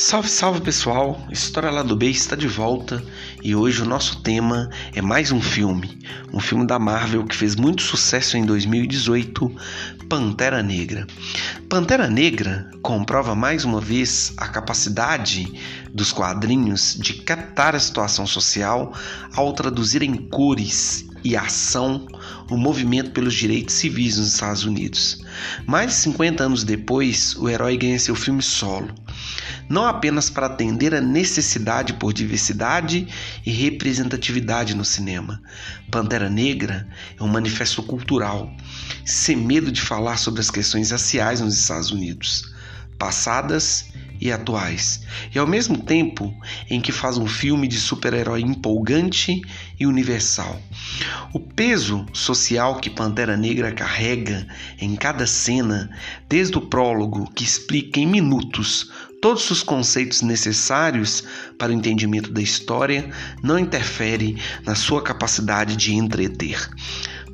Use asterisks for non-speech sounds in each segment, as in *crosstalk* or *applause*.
Salve, salve pessoal! História lá do B está de volta e hoje o nosso tema é mais um filme, um filme da Marvel que fez muito sucesso em 2018, Pantera Negra. Pantera Negra comprova mais uma vez a capacidade dos quadrinhos de captar a situação social ao traduzir em cores e ação o movimento pelos direitos civis nos Estados Unidos. Mais de 50 anos depois, o herói ganha seu filme solo não apenas para atender a necessidade por diversidade e representatividade no cinema. Pantera Negra é um manifesto cultural, sem medo de falar sobre as questões raciais nos Estados Unidos, passadas e atuais, e ao mesmo tempo em que faz um filme de super-herói empolgante e universal. O peso social que Pantera Negra carrega em cada cena, desde o prólogo que explica em minutos todos os conceitos necessários para o entendimento da história, não interfere na sua capacidade de entreter.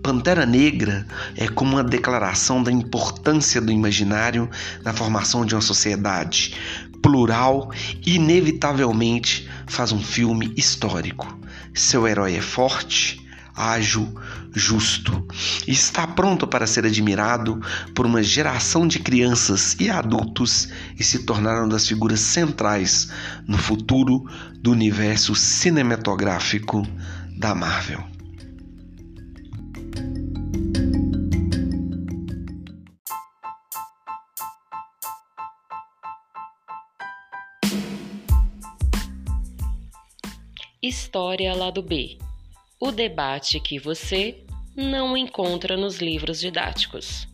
Pantera Negra é como uma declaração da importância do imaginário na formação de uma sociedade plural e, inevitavelmente, faz um filme histórico. Seu herói é forte, ágil, justo está pronto para ser admirado por uma geração de crianças e adultos e se tornaram das figuras centrais no futuro do universo cinematográfico da Marvel. História Lado B o debate que você não encontra nos livros didáticos.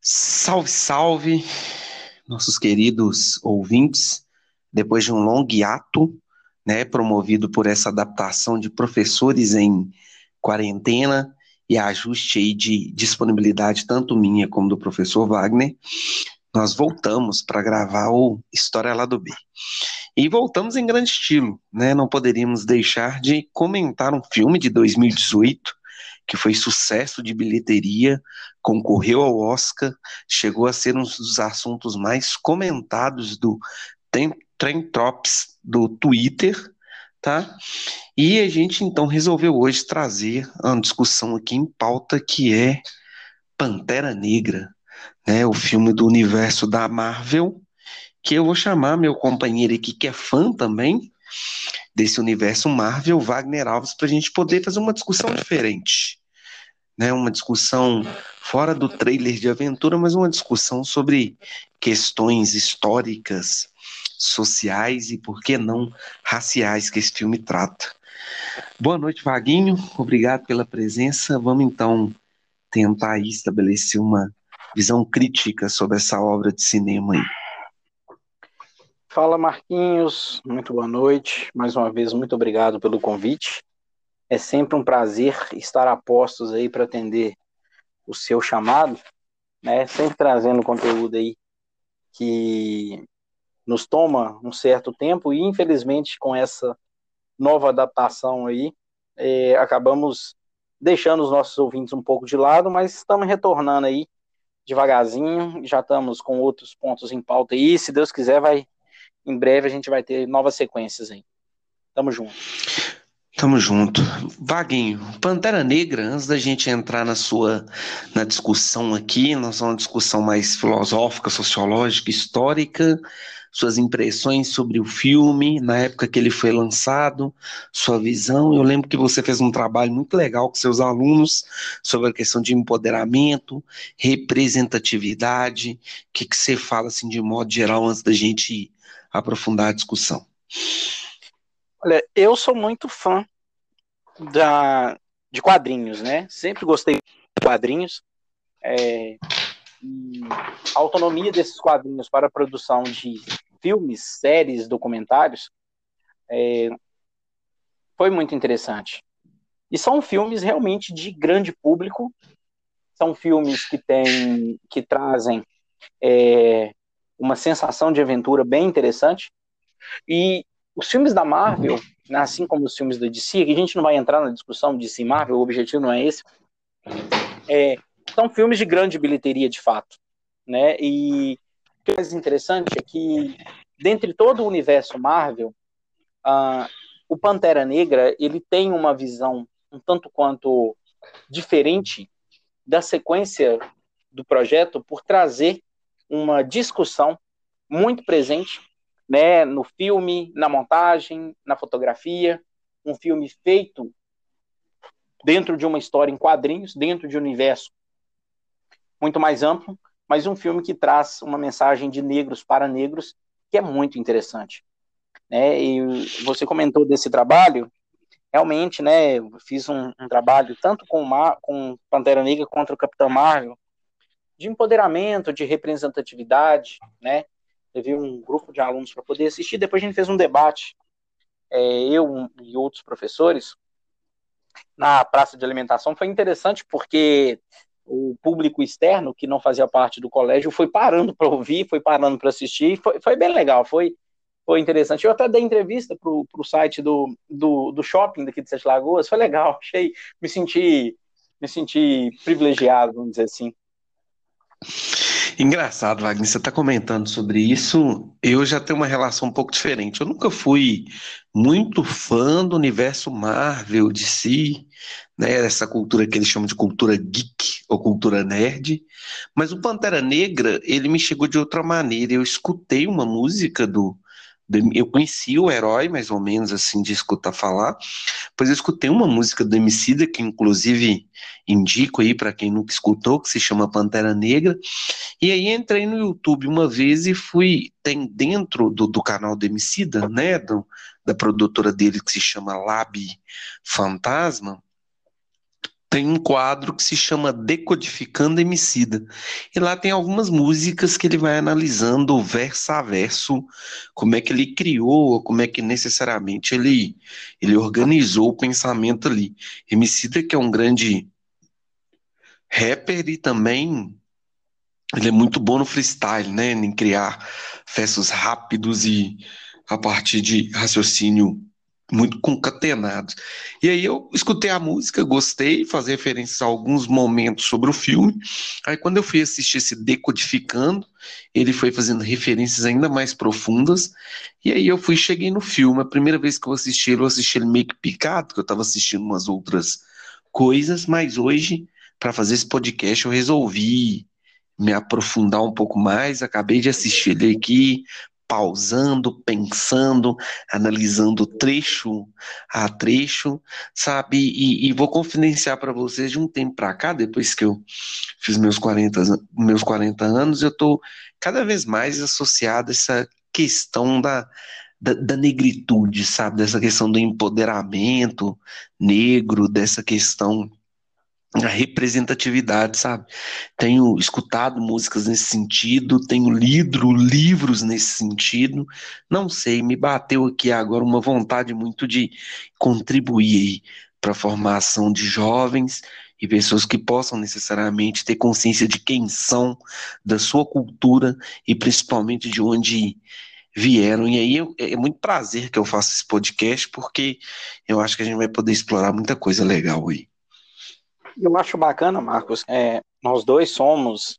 Salve, salve, nossos queridos ouvintes. Depois de um longo hiato, né, promovido por essa adaptação de professores em quarentena e ajuste aí de disponibilidade tanto minha como do professor Wagner, nós voltamos para gravar o História lá do B. E voltamos em grande estilo, né? Não poderíamos deixar de comentar um filme de 2018 que foi sucesso de bilheteria, concorreu ao Oscar, chegou a ser um dos assuntos mais comentados do Trend Tops do Twitter, tá? E a gente então resolveu hoje trazer uma discussão aqui em pauta que é Pantera Negra, né, o filme do universo da Marvel, que eu vou chamar meu companheiro aqui, que é fã também desse universo Marvel, Wagner Alves, para a gente poder fazer uma discussão diferente. Né, uma discussão fora do trailer de aventura, mas uma discussão sobre questões históricas, sociais e, por que não, raciais que esse filme trata. Boa noite, Vaguinho. Obrigado pela presença. Vamos então tentar estabelecer uma visão crítica sobre essa obra de cinema aí. Fala Marquinhos, muito boa noite. Mais uma vez, muito obrigado pelo convite. É sempre um prazer estar a postos aí para atender o seu chamado, né? Sempre trazendo conteúdo aí que nos toma um certo tempo e infelizmente com essa nova adaptação aí é, acabamos deixando os nossos ouvintes um pouco de lado, mas estamos retornando aí devagarzinho, já estamos com outros pontos em pauta aí, se Deus quiser, vai em breve a gente vai ter novas sequências aí. Tamo junto. Tamo junto. Vaguinho, Pantera Negra, antes da gente entrar na sua na discussão aqui, nós vamos uma discussão mais filosófica, sociológica, histórica, suas impressões sobre o filme, na época que ele foi lançado, sua visão. Eu lembro que você fez um trabalho muito legal com seus alunos sobre a questão de empoderamento, representatividade. O que, que você fala, assim, de modo geral, antes da gente aprofundar a discussão? Olha, eu sou muito fã da, de quadrinhos, né? Sempre gostei de quadrinhos. É, a autonomia desses quadrinhos para a produção de filmes, séries, documentários, é, foi muito interessante. E são filmes realmente de grande público, são filmes que têm, que trazem é, uma sensação de aventura bem interessante. E os filmes da Marvel, assim como os filmes da DC, que a gente não vai entrar na discussão de DC Marvel, o objetivo não é esse, é, são filmes de grande bilheteria, de fato. Né? E o que é mais interessante é que, dentre todo o universo Marvel, uh, o Pantera Negra ele tem uma visão um tanto quanto diferente da sequência do projeto por trazer uma discussão muito presente né, no filme, na montagem, na fotografia, um filme feito dentro de uma história em quadrinhos, dentro de um universo muito mais amplo, mas um filme que traz uma mensagem de negros para negros que é muito interessante. Né? E você comentou desse trabalho, realmente, né, fiz um, um trabalho tanto com, Mar com Pantera Negra contra o Capitão Marvel, de empoderamento, de representatividade, né? Teve um grupo de alunos para poder assistir, depois a gente fez um debate, é, eu e outros professores, na praça de alimentação. Foi interessante porque o público externo, que não fazia parte do colégio, foi parando para ouvir, foi parando para assistir, foi, foi bem legal, foi, foi interessante. Eu até dei entrevista para o site do, do, do, shopping daqui de Sete Lagoas, foi legal, *laughs* achei, me senti, me senti privilegiado, vamos dizer assim. Engraçado, Wagner, você está comentando sobre isso. Eu já tenho uma relação um pouco diferente. Eu nunca fui muito fã do universo Marvel de si, né? Essa cultura que eles chamam de cultura geek ou cultura nerd. Mas o Pantera Negra, ele me chegou de outra maneira. Eu escutei uma música do eu conheci o herói, mais ou menos, assim, de escutar falar, pois eu escutei uma música do Emicida, que inclusive indico aí para quem nunca escutou, que se chama Pantera Negra, e aí entrei no YouTube uma vez e fui, tem dentro do, do canal do Emicida, né, do, da produtora dele, que se chama Lab Fantasma, tem um quadro que se chama Decodificando Emicida. E lá tem algumas músicas que ele vai analisando verso a verso, como é que ele criou, como é que necessariamente ele, ele organizou o pensamento ali. Emicida que é um grande rapper e também ele é muito bom no freestyle, né, em criar versos rápidos e a partir de raciocínio muito concatenados. E aí eu escutei a música, gostei, fazer referências a alguns momentos sobre o filme. Aí quando eu fui assistir esse Decodificando, ele foi fazendo referências ainda mais profundas. E aí eu fui, cheguei no filme. A primeira vez que eu assisti eu assisti ele meio que picado, que eu estava assistindo umas outras coisas, mas hoje, para fazer esse podcast, eu resolvi me aprofundar um pouco mais. Acabei de assistir ele aqui, pausando, pensando, analisando trecho a trecho, sabe? E, e vou confidenciar para vocês de um tempo para cá, depois que eu fiz meus 40, meus 40 anos, eu estou cada vez mais associado a essa questão da, da, da, negritude, sabe? Dessa questão do empoderamento negro, dessa questão a representatividade, sabe? Tenho escutado músicas nesse sentido, tenho lido livros nesse sentido. Não sei, me bateu aqui agora uma vontade muito de contribuir para a formação de jovens e pessoas que possam necessariamente ter consciência de quem são, da sua cultura e principalmente de onde vieram. E aí é muito prazer que eu faça esse podcast, porque eu acho que a gente vai poder explorar muita coisa legal aí. Eu acho bacana, Marcos. É, nós dois somos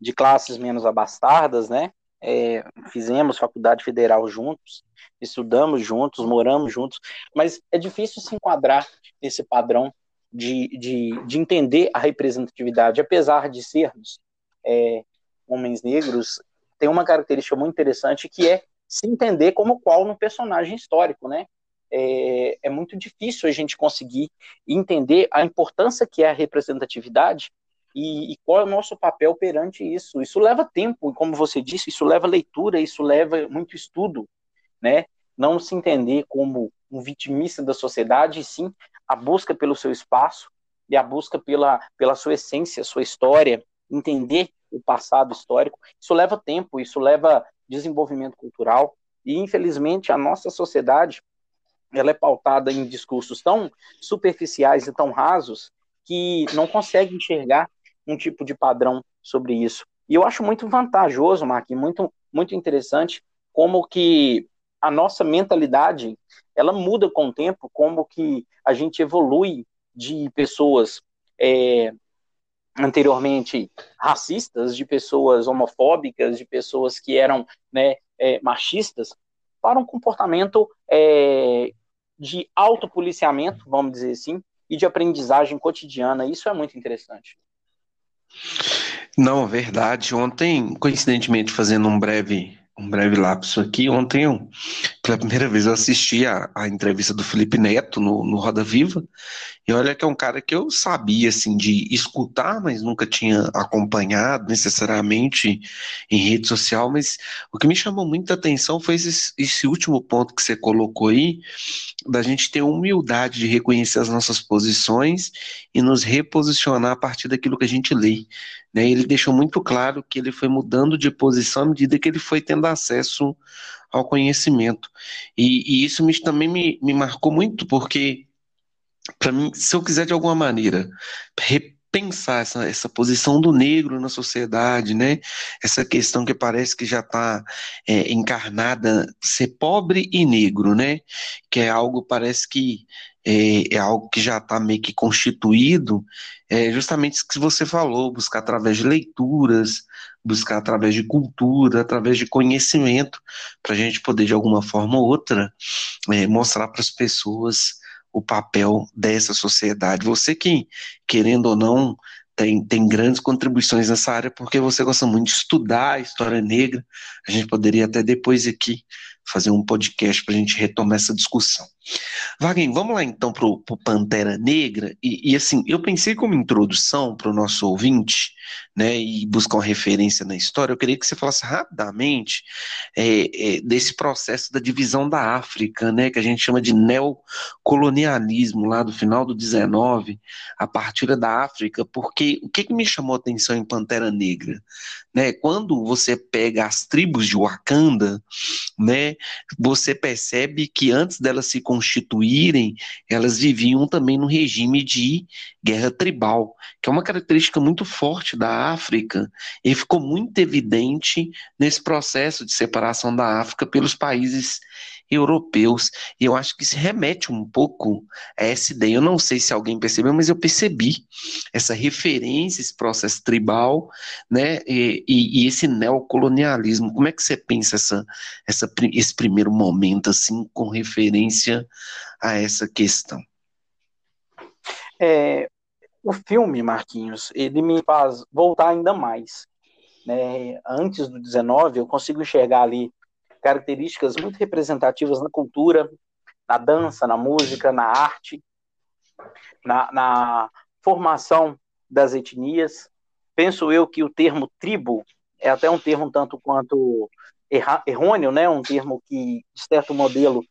de classes menos abastardas, né? É, fizemos faculdade federal juntos, estudamos juntos, moramos juntos, mas é difícil se enquadrar nesse padrão de, de, de entender a representatividade, apesar de sermos é, homens negros, tem uma característica muito interessante que é se entender como qual no personagem histórico, né? É, é muito difícil a gente conseguir entender a importância que é a representatividade e, e, qual é o nosso papel perante isso. Isso leva tempo, como você disse, isso leva leitura, isso leva muito estudo, né? Não se entender como um vitimista da sociedade, e sim a busca pelo seu espaço e a busca pela, pela sua essência, sua história, entender o passado histórico. Isso leva tempo, isso leva desenvolvimento cultural. E, infelizmente, a nossa sociedade ela é pautada em discursos tão superficiais e tão rasos que não consegue enxergar um tipo de padrão sobre isso. E eu acho muito vantajoso, Mark, muito, muito interessante como que a nossa mentalidade ela muda com o tempo, como que a gente evolui de pessoas é, anteriormente racistas, de pessoas homofóbicas, de pessoas que eram né, é, machistas, para um comportamento é, de autopoliciamento, vamos dizer assim, e de aprendizagem cotidiana. Isso é muito interessante. Não, verdade. Ontem, coincidentemente, fazendo um breve um breve lapso aqui. Ontem, eu, pela primeira vez, eu assisti a, a entrevista do Felipe Neto no, no Roda Viva, e olha que é um cara que eu sabia, assim, de escutar, mas nunca tinha acompanhado necessariamente em rede social, mas o que me chamou muita atenção foi esse, esse último ponto que você colocou aí, da gente ter humildade de reconhecer as nossas posições e nos reposicionar a partir daquilo que a gente lê. Né? Ele deixou muito claro que ele foi mudando de posição à medida que ele foi tendo acesso ao conhecimento. E, e isso me, também me, me marcou muito, porque, para mim, se eu quiser de alguma maneira repensar essa, essa posição do negro na sociedade, né? Essa questão que parece que já está é, encarnada, ser pobre e negro, né? Que é algo, parece que é, é algo que já está meio que constituído, é justamente isso que você falou, buscar através de leituras, buscar através de cultura, através de conhecimento, para a gente poder, de alguma forma ou outra, é, mostrar para as pessoas o papel dessa sociedade. Você que, querendo ou não, tem, tem grandes contribuições nessa área, porque você gosta muito de estudar a história negra, a gente poderia até depois aqui fazer um podcast para a gente retomar essa discussão. Wagner, vamos lá então para o Pantera Negra, e, e, assim, eu pensei como introdução para o nosso ouvinte, né, e buscar uma referência na história, eu queria que você falasse rapidamente é, é, desse processo da divisão da África, né, que a gente chama de neocolonialismo, lá do final do 19, a partir da África, porque o que, que me chamou a atenção em Pantera Negra? Né, quando você pega as tribos de Wakanda, né, você percebe que antes delas se constituírem, elas viviam também no regime de guerra tribal, que é uma característica muito forte da África e ficou muito evidente nesse processo de separação da África pelos países europeus. E eu acho que se remete um pouco a essa ideia. Eu não sei se alguém percebeu, mas eu percebi essa referência, esse processo tribal, né, e, e, e esse neocolonialismo. Como é que você pensa essa, essa, esse primeiro momento, assim, com referência a essa questão? É, o filme, Marquinhos, ele me faz voltar ainda mais. Né? Antes do 19, eu consigo enxergar ali características muito representativas na cultura, na dança, na música, na arte, na, na formação das etnias. Penso eu que o termo tribo é até um termo um tanto quanto errôneo, né? um termo que, de certo modelo,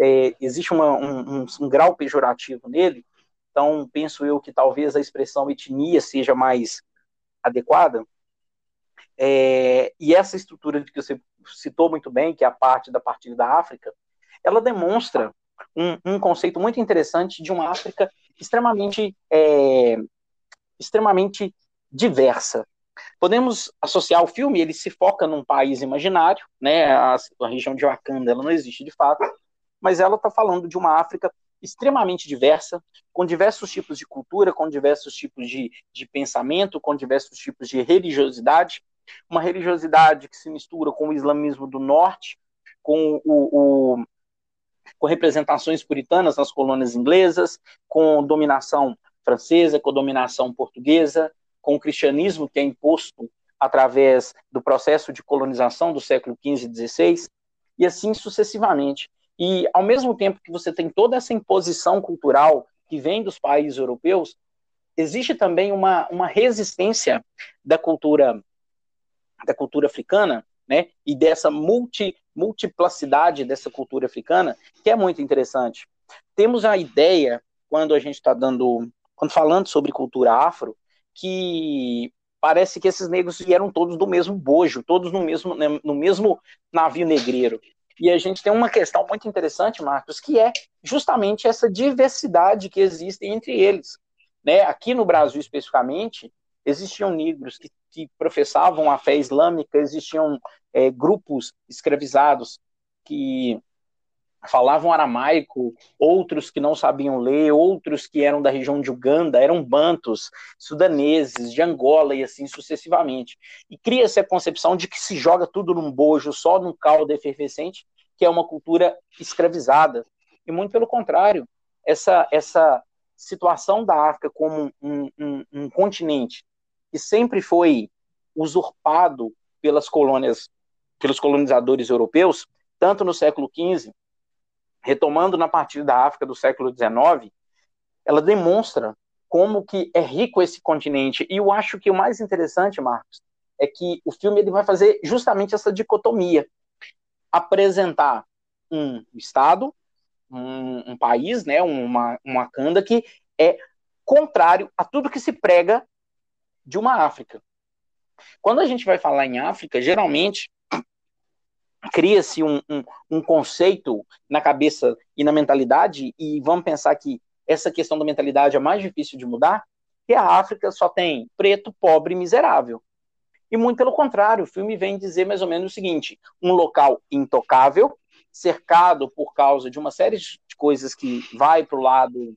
é, existe uma, um, um, um grau pejorativo nele, então penso eu que talvez a expressão etnia seja mais adequada, é, e essa estrutura que você citou muito bem, que é a parte da partilha da África, ela demonstra um, um conceito muito interessante de uma África extremamente, é, extremamente diversa. Podemos associar o filme, ele se foca num país imaginário, né, a, a região de Wakanda ela não existe de fato, mas ela está falando de uma África extremamente diversa, com diversos tipos de cultura, com diversos tipos de, de pensamento, com diversos tipos de religiosidade, uma religiosidade que se mistura com o islamismo do norte, com o, o com representações puritanas nas colônias inglesas, com dominação francesa, com dominação portuguesa, com o cristianismo que é imposto através do processo de colonização do século XV e XVI, e assim sucessivamente. E ao mesmo tempo que você tem toda essa imposição cultural que vem dos países europeus, existe também uma, uma resistência da cultura da cultura africana, né, e dessa multi, multiplacidade dessa cultura africana, que é muito interessante. Temos a ideia, quando a gente está dando, quando falando sobre cultura afro, que parece que esses negros vieram todos do mesmo bojo, todos no mesmo, né, no mesmo navio negreiro. E a gente tem uma questão muito interessante, Marcos, que é justamente essa diversidade que existe entre eles. Né? Aqui no Brasil, especificamente, existiam negros que, que professavam a fé islâmica, existiam é, grupos escravizados que falavam aramaico, outros que não sabiam ler, outros que eram da região de Uganda, eram bantos, sudaneses, de Angola e assim sucessivamente. E cria-se a concepção de que se joga tudo num bojo, só num caldo efervescente, que é uma cultura escravizada. E muito pelo contrário, essa, essa situação da África como um, um, um continente que sempre foi usurpado pelas colônias, pelos colonizadores europeus, tanto no século XV retomando na partir da África do século XIX, ela demonstra como que é rico esse continente. E eu acho que o mais interessante, Marcos, é que o filme ele vai fazer justamente essa dicotomia, apresentar um estado, um, um país, né, uma, uma canda que é contrário a tudo que se prega de uma África. Quando a gente vai falar em África, geralmente cria-se um, um, um, conceito na cabeça e na mentalidade, e vamos pensar que essa questão da mentalidade é mais difícil de mudar, que a África só tem preto, pobre e miserável. E muito pelo contrário, o filme vem dizer mais ou menos o seguinte: um local intocável, cercado por causa de uma série de coisas que vai para o lado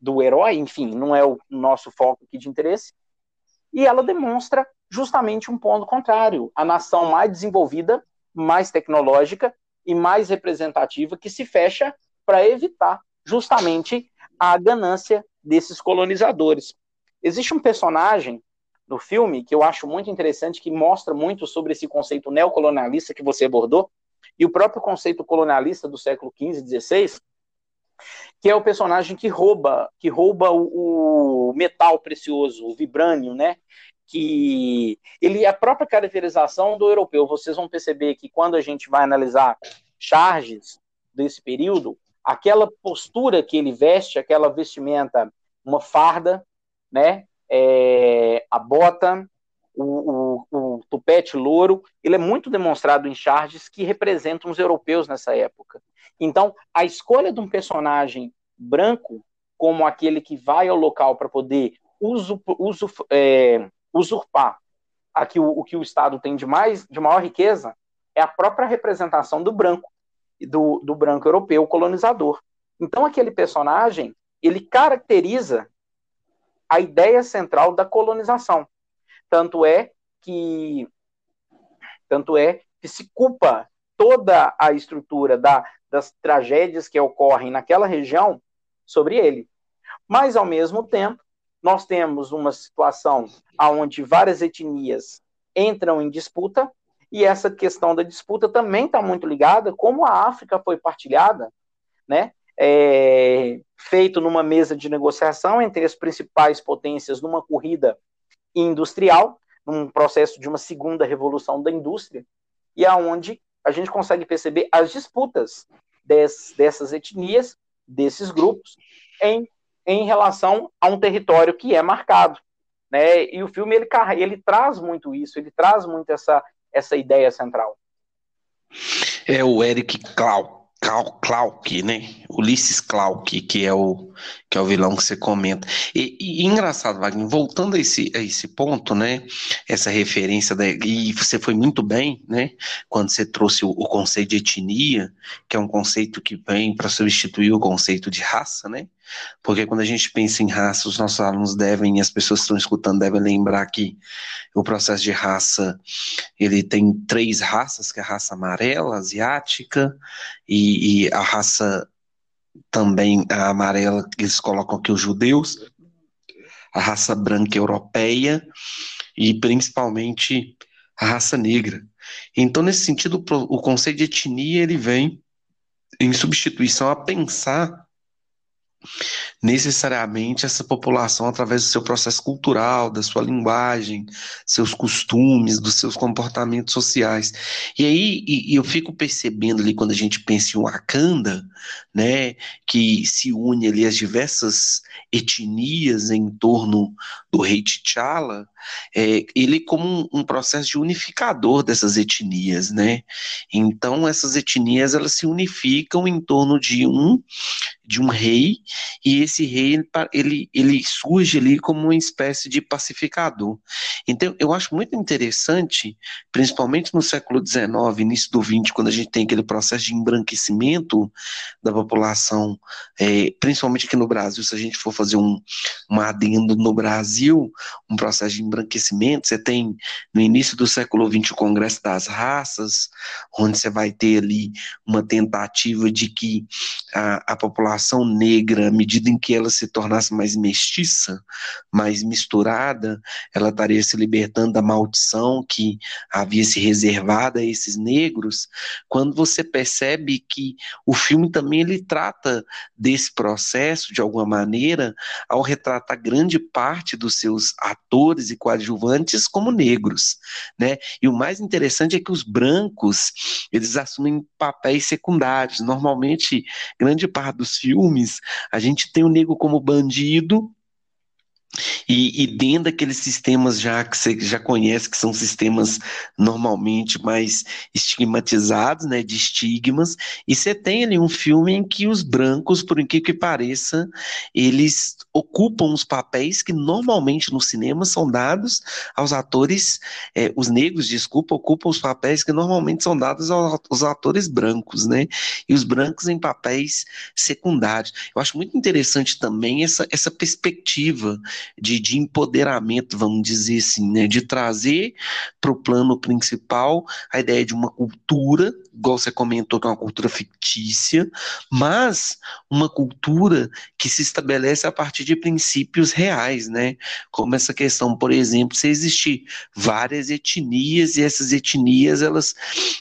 do herói, enfim, não é o nosso foco aqui de interesse, e ela demonstra justamente um ponto contrário. A nação mais desenvolvida mais tecnológica e mais representativa que se fecha para evitar justamente a ganância desses colonizadores. Existe um personagem no filme que eu acho muito interessante, que mostra muito sobre esse conceito neocolonialista que você abordou, e o próprio conceito colonialista do século XV XVI, que é o personagem que rouba, que rouba o, o metal precioso, o vibrânio, né? que ele a própria caracterização do europeu. Vocês vão perceber que quando a gente vai analisar charges desse período, aquela postura que ele veste, aquela vestimenta, uma farda, né, é, a bota, o, o, o, tupete louro, ele é muito demonstrado em charges que representam os europeus nessa época. Então, a escolha de um personagem branco como aquele que vai ao local para poder uso, uso, é, usurpar aqui o, o que o Estado tem de mais de maior riqueza é a própria representação do branco do, do branco europeu colonizador. Então aquele personagem ele caracteriza a ideia central da colonização. Tanto é que tanto é que se culpa toda a estrutura da, das tragédias que ocorrem naquela região sobre ele. Mas ao mesmo tempo, nós temos uma situação onde várias etnias entram em disputa, e essa questão da disputa também está muito ligada como a África foi partilhada, né? É, feito numa mesa de negociação entre as principais potências numa corrida industrial, num processo de uma segunda revolução da indústria, e aonde a gente consegue perceber as disputas des, dessas etnias, desses grupos, em em relação a um território que é marcado. Né? E o filme ele, ele traz muito isso, ele traz muito essa, essa ideia central. É o Eric Clark, Clark, né? Ulisses Clark, que é o que é o vilão que você comenta. E, e, engraçado, Wagner, voltando a esse, a esse ponto, né? Essa referência da, e você foi muito bem, né? Quando você trouxe o, o conceito de etnia, que é um conceito que vem para substituir o conceito de raça, né? Porque quando a gente pensa em raça, os nossos alunos devem, as pessoas que estão escutando devem lembrar que o processo de raça, ele tem três raças, que é a raça amarela, asiática, e, e a raça também a amarela, que eles colocam aqui os judeus, a raça branca europeia, e principalmente a raça negra. Então, nesse sentido, o conceito de etnia, ele vem em substituição a pensar necessariamente essa população através do seu processo cultural, da sua linguagem, seus costumes, dos seus comportamentos sociais. E aí e, e eu fico percebendo ali quando a gente pensa em Wakanda, né, que se une ali as diversas etnias em torno do rei T'Challa, é, ele como um, um, processo de unificador dessas etnias, né? Então essas etnias elas se unificam em torno de um de um rei, e esse rei ele, ele surge ali como uma espécie de pacificador. Então, eu acho muito interessante, principalmente no século XIX, início do XX, quando a gente tem aquele processo de embranquecimento da população, é, principalmente aqui no Brasil, se a gente for fazer um, um adendo no Brasil, um processo de embranquecimento, você tem no início do século XX o Congresso das Raças, onde você vai ter ali uma tentativa de que a, a população negra, à medida em que ela se tornasse mais mestiça, mais misturada, ela estaria se libertando da maldição que havia se reservado a esses negros, quando você percebe que o filme também ele trata desse processo de alguma maneira ao retratar grande parte dos seus atores e coadjuvantes como negros, né? E o mais interessante é que os brancos, eles assumem papéis secundários. Normalmente, grande parte dos filmes, a gente tem o negro como bandido, e, e, dentro daqueles sistemas já que você já conhece, que são sistemas normalmente mais estigmatizados, né, de estigmas, e você tem ali um filme em que os brancos, por incrível que pareça, eles ocupam os papéis que normalmente no cinema são dados aos atores, é, os negros, desculpa, ocupam os papéis que normalmente são dados aos atores brancos, né, e os brancos em papéis secundários. Eu acho muito interessante também essa, essa perspectiva de, de empoderamento, vamos dizer assim, né? de trazer para o plano principal a ideia de uma cultura, igual você comentou, que é uma cultura fictícia, mas uma cultura que se estabelece a partir de princípios reais, né? Como essa questão, por exemplo, se existir várias etnias e essas etnias, elas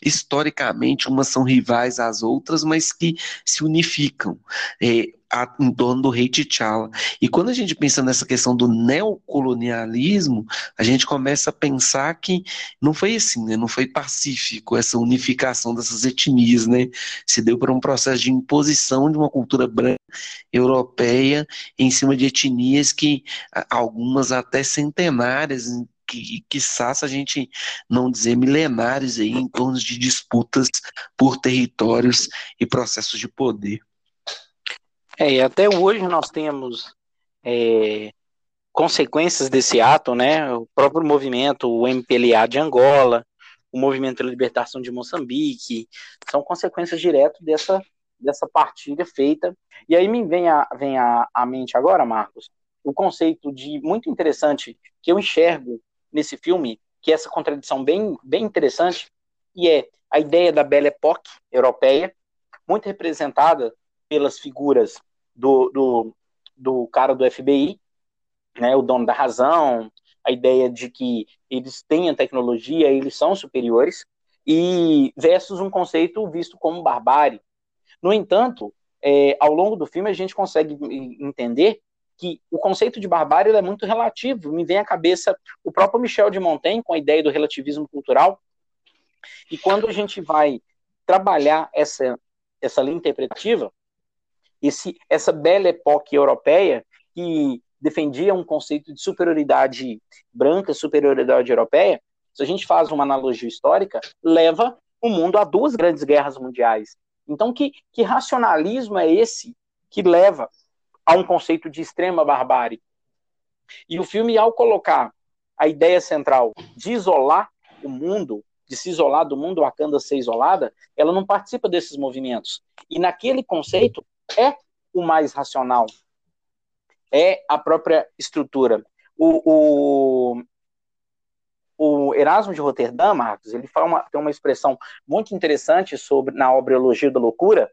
historicamente umas são rivais às outras, mas que se unificam. É, a, em torno do rei T'Challa. E quando a gente pensa nessa questão do neocolonialismo, a gente começa a pensar que não foi assim, né? não foi pacífico essa unificação dessas etnias, né? Se deu por um processo de imposição de uma cultura branca europeia em cima de etnias que algumas até centenárias que, quiçá a gente não dizer milenares aí em torno de disputas por territórios e processos de poder. É, e até hoje nós temos é, consequências desse ato, né? O próprio movimento, o MPLA de Angola, o movimento de libertação de Moçambique, são consequências diretas dessa, dessa partilha feita. E aí me vem a, vem a, a mente agora, Marcos, o conceito de muito interessante que eu enxergo nesse filme, que é essa contradição bem, bem interessante, e é a ideia da Belle Époque europeia, muito representada pelas figuras do, do, do cara do FBI, né, o dono da razão, a ideia de que eles têm a tecnologia, eles são superiores, e versus um conceito visto como barbárie. No entanto, é, ao longo do filme a gente consegue entender que o conceito de barbárie é muito relativo. Me vem à cabeça o próprio Michel de Montaigne com a ideia do relativismo cultural. E quando a gente vai trabalhar essa, essa linha interpretativa, esse, essa bela época europeia que defendia um conceito de superioridade branca, superioridade europeia, se a gente faz uma analogia histórica, leva o mundo a duas grandes guerras mundiais. Então, que, que racionalismo é esse que leva a um conceito de extrema barbárie? E o filme, ao colocar a ideia central de isolar o mundo, de se isolar do mundo, Wakanda ser isolada, ela não participa desses movimentos. E naquele conceito, é o mais racional, é a própria estrutura. O, o, o Erasmo de Roterdã, Marcos, ele fala uma, tem uma expressão muito interessante sobre na obra Elogio da Loucura,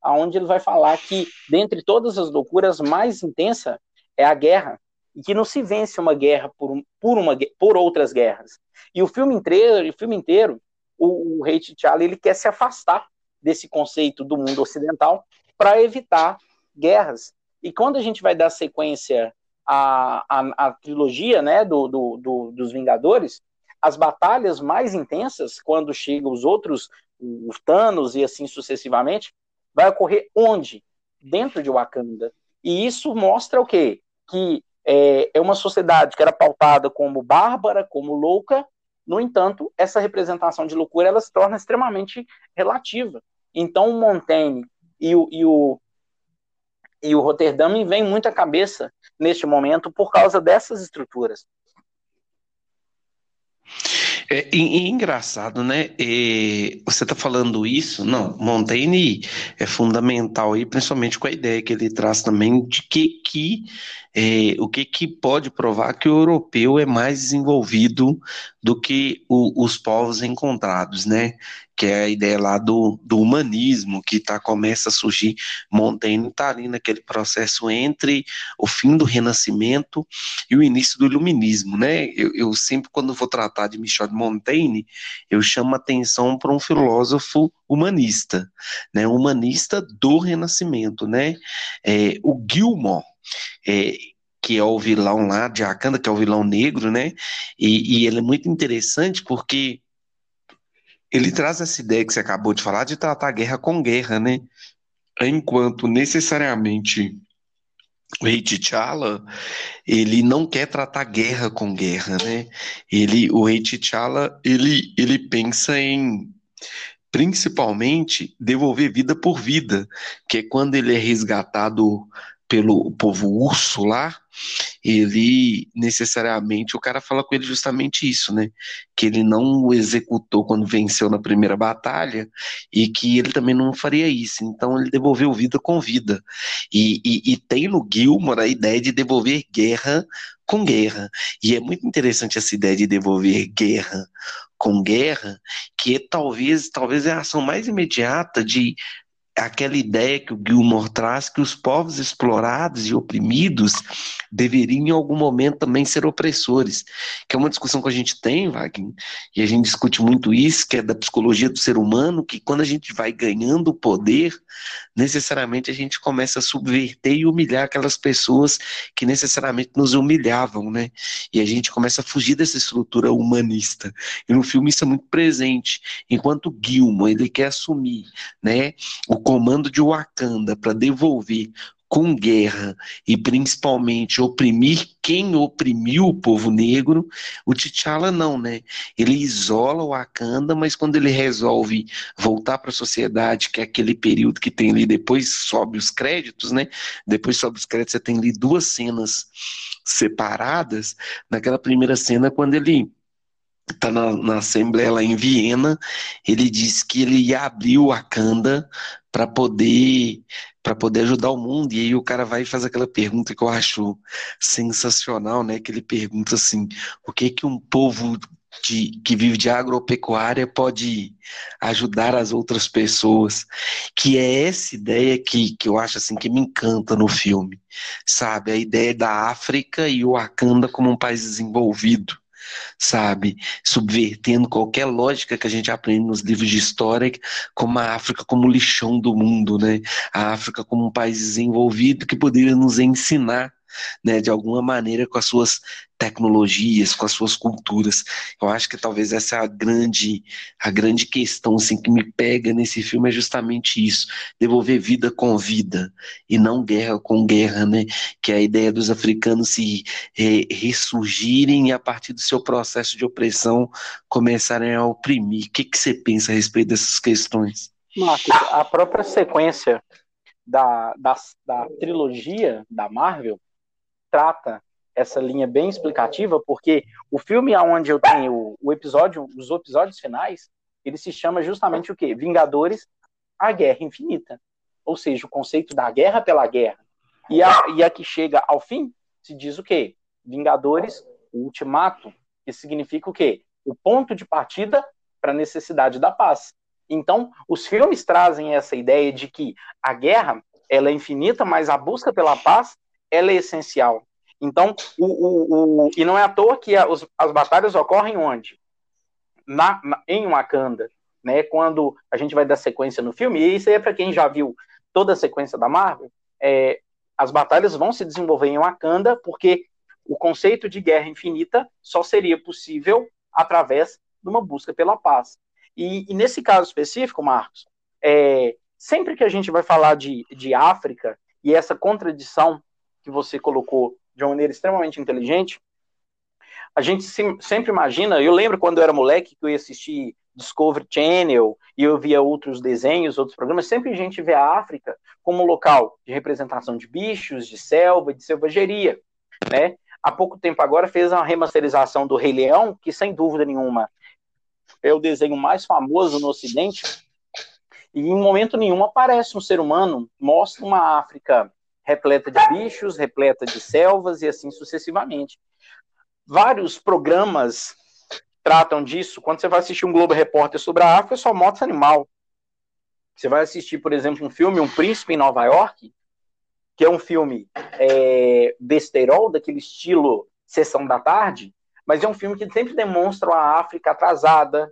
aonde ele vai falar que dentre todas as loucuras mais intensa é a guerra e que não se vence uma guerra por, por, uma, por outras guerras. E o filme inteiro, o filme inteiro, o, o rei T'Challa ele quer se afastar desse conceito do mundo ocidental para evitar guerras. E quando a gente vai dar sequência à, à, à trilogia né, do, do, do, dos Vingadores, as batalhas mais intensas, quando chegam os outros, os Thanos e assim sucessivamente, vai ocorrer onde? Dentro de Wakanda. E isso mostra o quê? Que é, é uma sociedade que era pautada como bárbara, como louca, no entanto, essa representação de loucura ela se torna extremamente relativa. Então, o Montaigne e o, e o, E o Rotterdam me vem muito à cabeça neste momento por causa dessas estruturas. É, é, engraçado, né? É, você está falando isso? Não, Montaigne é fundamental aí, principalmente com a ideia que ele traz também de que, que é, o que, que pode provar que o europeu é mais desenvolvido do que o, os povos encontrados, né? Que é a ideia lá do, do humanismo que tá, começa a surgir. Montaigne está ali naquele processo entre o fim do Renascimento e o início do Iluminismo, né? Eu, eu sempre, quando vou tratar de Michel de Montaigne, eu chamo atenção para um filósofo humanista, né? Humanista do Renascimento, né? É, o Gilmore é, que é o vilão lá de Akanda, que é o vilão negro, né? E, e, ele é muito interessante porque ele traz essa ideia que você acabou de falar de tratar a guerra com guerra, né? Enquanto necessariamente o rei T'Challa, ele não quer tratar guerra com guerra, né? Ele, o rei T'Challa, ele, ele pensa em principalmente devolver vida por vida, que é quando ele é resgatado pelo povo urso lá, ele necessariamente, o cara fala com ele justamente isso, né? Que ele não o executou quando venceu na primeira batalha e que ele também não faria isso. Então ele devolveu vida com vida. E, e, e tem no Gilmore a ideia de devolver guerra com guerra. E é muito interessante essa ideia de devolver guerra com guerra, que é, talvez, talvez é a ação mais imediata de aquela ideia que o Gilmore traz que os povos explorados e oprimidos deveriam em algum momento também ser opressores, que é uma discussão que a gente tem, Wagner, e a gente discute muito isso, que é da psicologia do ser humano, que quando a gente vai ganhando poder, necessariamente a gente começa a subverter e humilhar aquelas pessoas que necessariamente nos humilhavam, né? E a gente começa a fugir dessa estrutura humanista. E no filme isso é muito presente. Enquanto Gilmore, ele quer assumir, né, o comando de Wakanda para devolver com guerra e principalmente oprimir quem oprimiu o povo negro, o T'Challa não, né? Ele isola o Wakanda, mas quando ele resolve voltar para a sociedade, que é aquele período que tem ali, depois sobe os créditos, né? Depois sobe os créditos, você tem ali duas cenas separadas. Naquela primeira cena, quando ele está na, na, Assembleia lá em Viena, ele disse que ele ia abrir o Wakanda para poder para poder ajudar o mundo. E aí o cara vai e faz aquela pergunta que eu acho sensacional, né? Que ele pergunta assim: o que que um povo de, que vive de agropecuária pode ajudar as outras pessoas? Que é essa ideia que, que eu acho assim que me encanta no filme, sabe? A ideia da África e o Wakanda como um país desenvolvido sabe? Subvertendo qualquer lógica que a gente aprende nos livros de história, como a África como lixão do mundo, né? A África como um país desenvolvido que poderia nos ensinar né, de alguma maneira com as suas tecnologias, com as suas culturas. Eu acho que talvez essa é a grande, a grande questão assim, que me pega nesse filme é justamente isso, devolver vida com vida e não guerra com guerra, né? Que é a ideia dos africanos se é, ressurgirem e a partir do seu processo de opressão começarem a oprimir. O que, que você pensa a respeito dessas questões? Marcos, a própria sequência da, da, da trilogia da Marvel trata essa linha bem explicativa, porque o filme onde eu tenho o episódio, os episódios finais, ele se chama justamente o quê? Vingadores, a Guerra Infinita. Ou seja, o conceito da guerra pela guerra. E a, e a que chega ao fim se diz o quê? Vingadores, o ultimato, que significa o quê? O ponto de partida para a necessidade da paz. Então, os filmes trazem essa ideia de que a guerra ela é infinita, mas a busca pela paz ela é essencial. Então, o, o, o, e não é à toa que as, as batalhas ocorrem onde? Na, na, em Wakanda, né? Quando a gente vai dar sequência no filme, e isso aí é para quem já viu toda a sequência da Marvel, é, as batalhas vão se desenvolver em Wakanda, porque o conceito de guerra infinita só seria possível através de uma busca pela paz. E, e nesse caso específico, Marcos, é, sempre que a gente vai falar de, de África e essa contradição que você colocou de uma maneira extremamente inteligente, a gente sempre imagina, eu lembro quando eu era moleque que eu ia assistir Discovery Channel e eu via outros desenhos, outros programas, sempre a gente vê a África como local de representação de bichos, de selva, de selvageria, né? Há pouco tempo agora fez uma remasterização do Rei Leão, que sem dúvida nenhuma é o desenho mais famoso no Ocidente, e em momento nenhum aparece um ser humano, mostra uma África repleta de bichos, repleta de selvas e assim sucessivamente. Vários programas tratam disso. Quando você vai assistir um Globo Repórter sobre a África, é só motos animal. Você vai assistir, por exemplo, um filme, Um Príncipe em Nova York, que é um filme é, besterol, daquele estilo Sessão da Tarde, mas é um filme que sempre demonstra a África atrasada,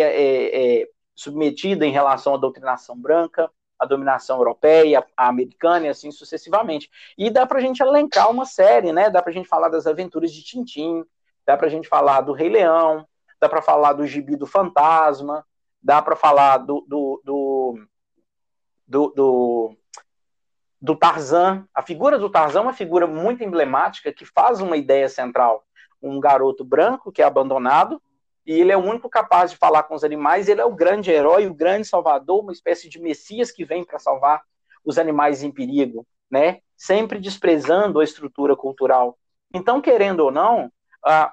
é, é, submetida em relação à doutrinação branca, à dominação europeia, à americana e assim sucessivamente. E dá para a gente elencar uma série, né? Dá para a gente falar das aventuras de Tintim, dá para a gente falar do Rei Leão, dá para falar do Gibi do Fantasma, dá para falar do, do, do, do, do do Tarzan. A figura do Tarzan é uma figura muito emblemática que faz uma ideia central. Um garoto branco que é abandonado e ele é o único capaz de falar com os animais. Ele é o grande herói, o grande salvador, uma espécie de messias que vem para salvar os animais em perigo, né? Sempre desprezando a estrutura cultural. Então, querendo ou não,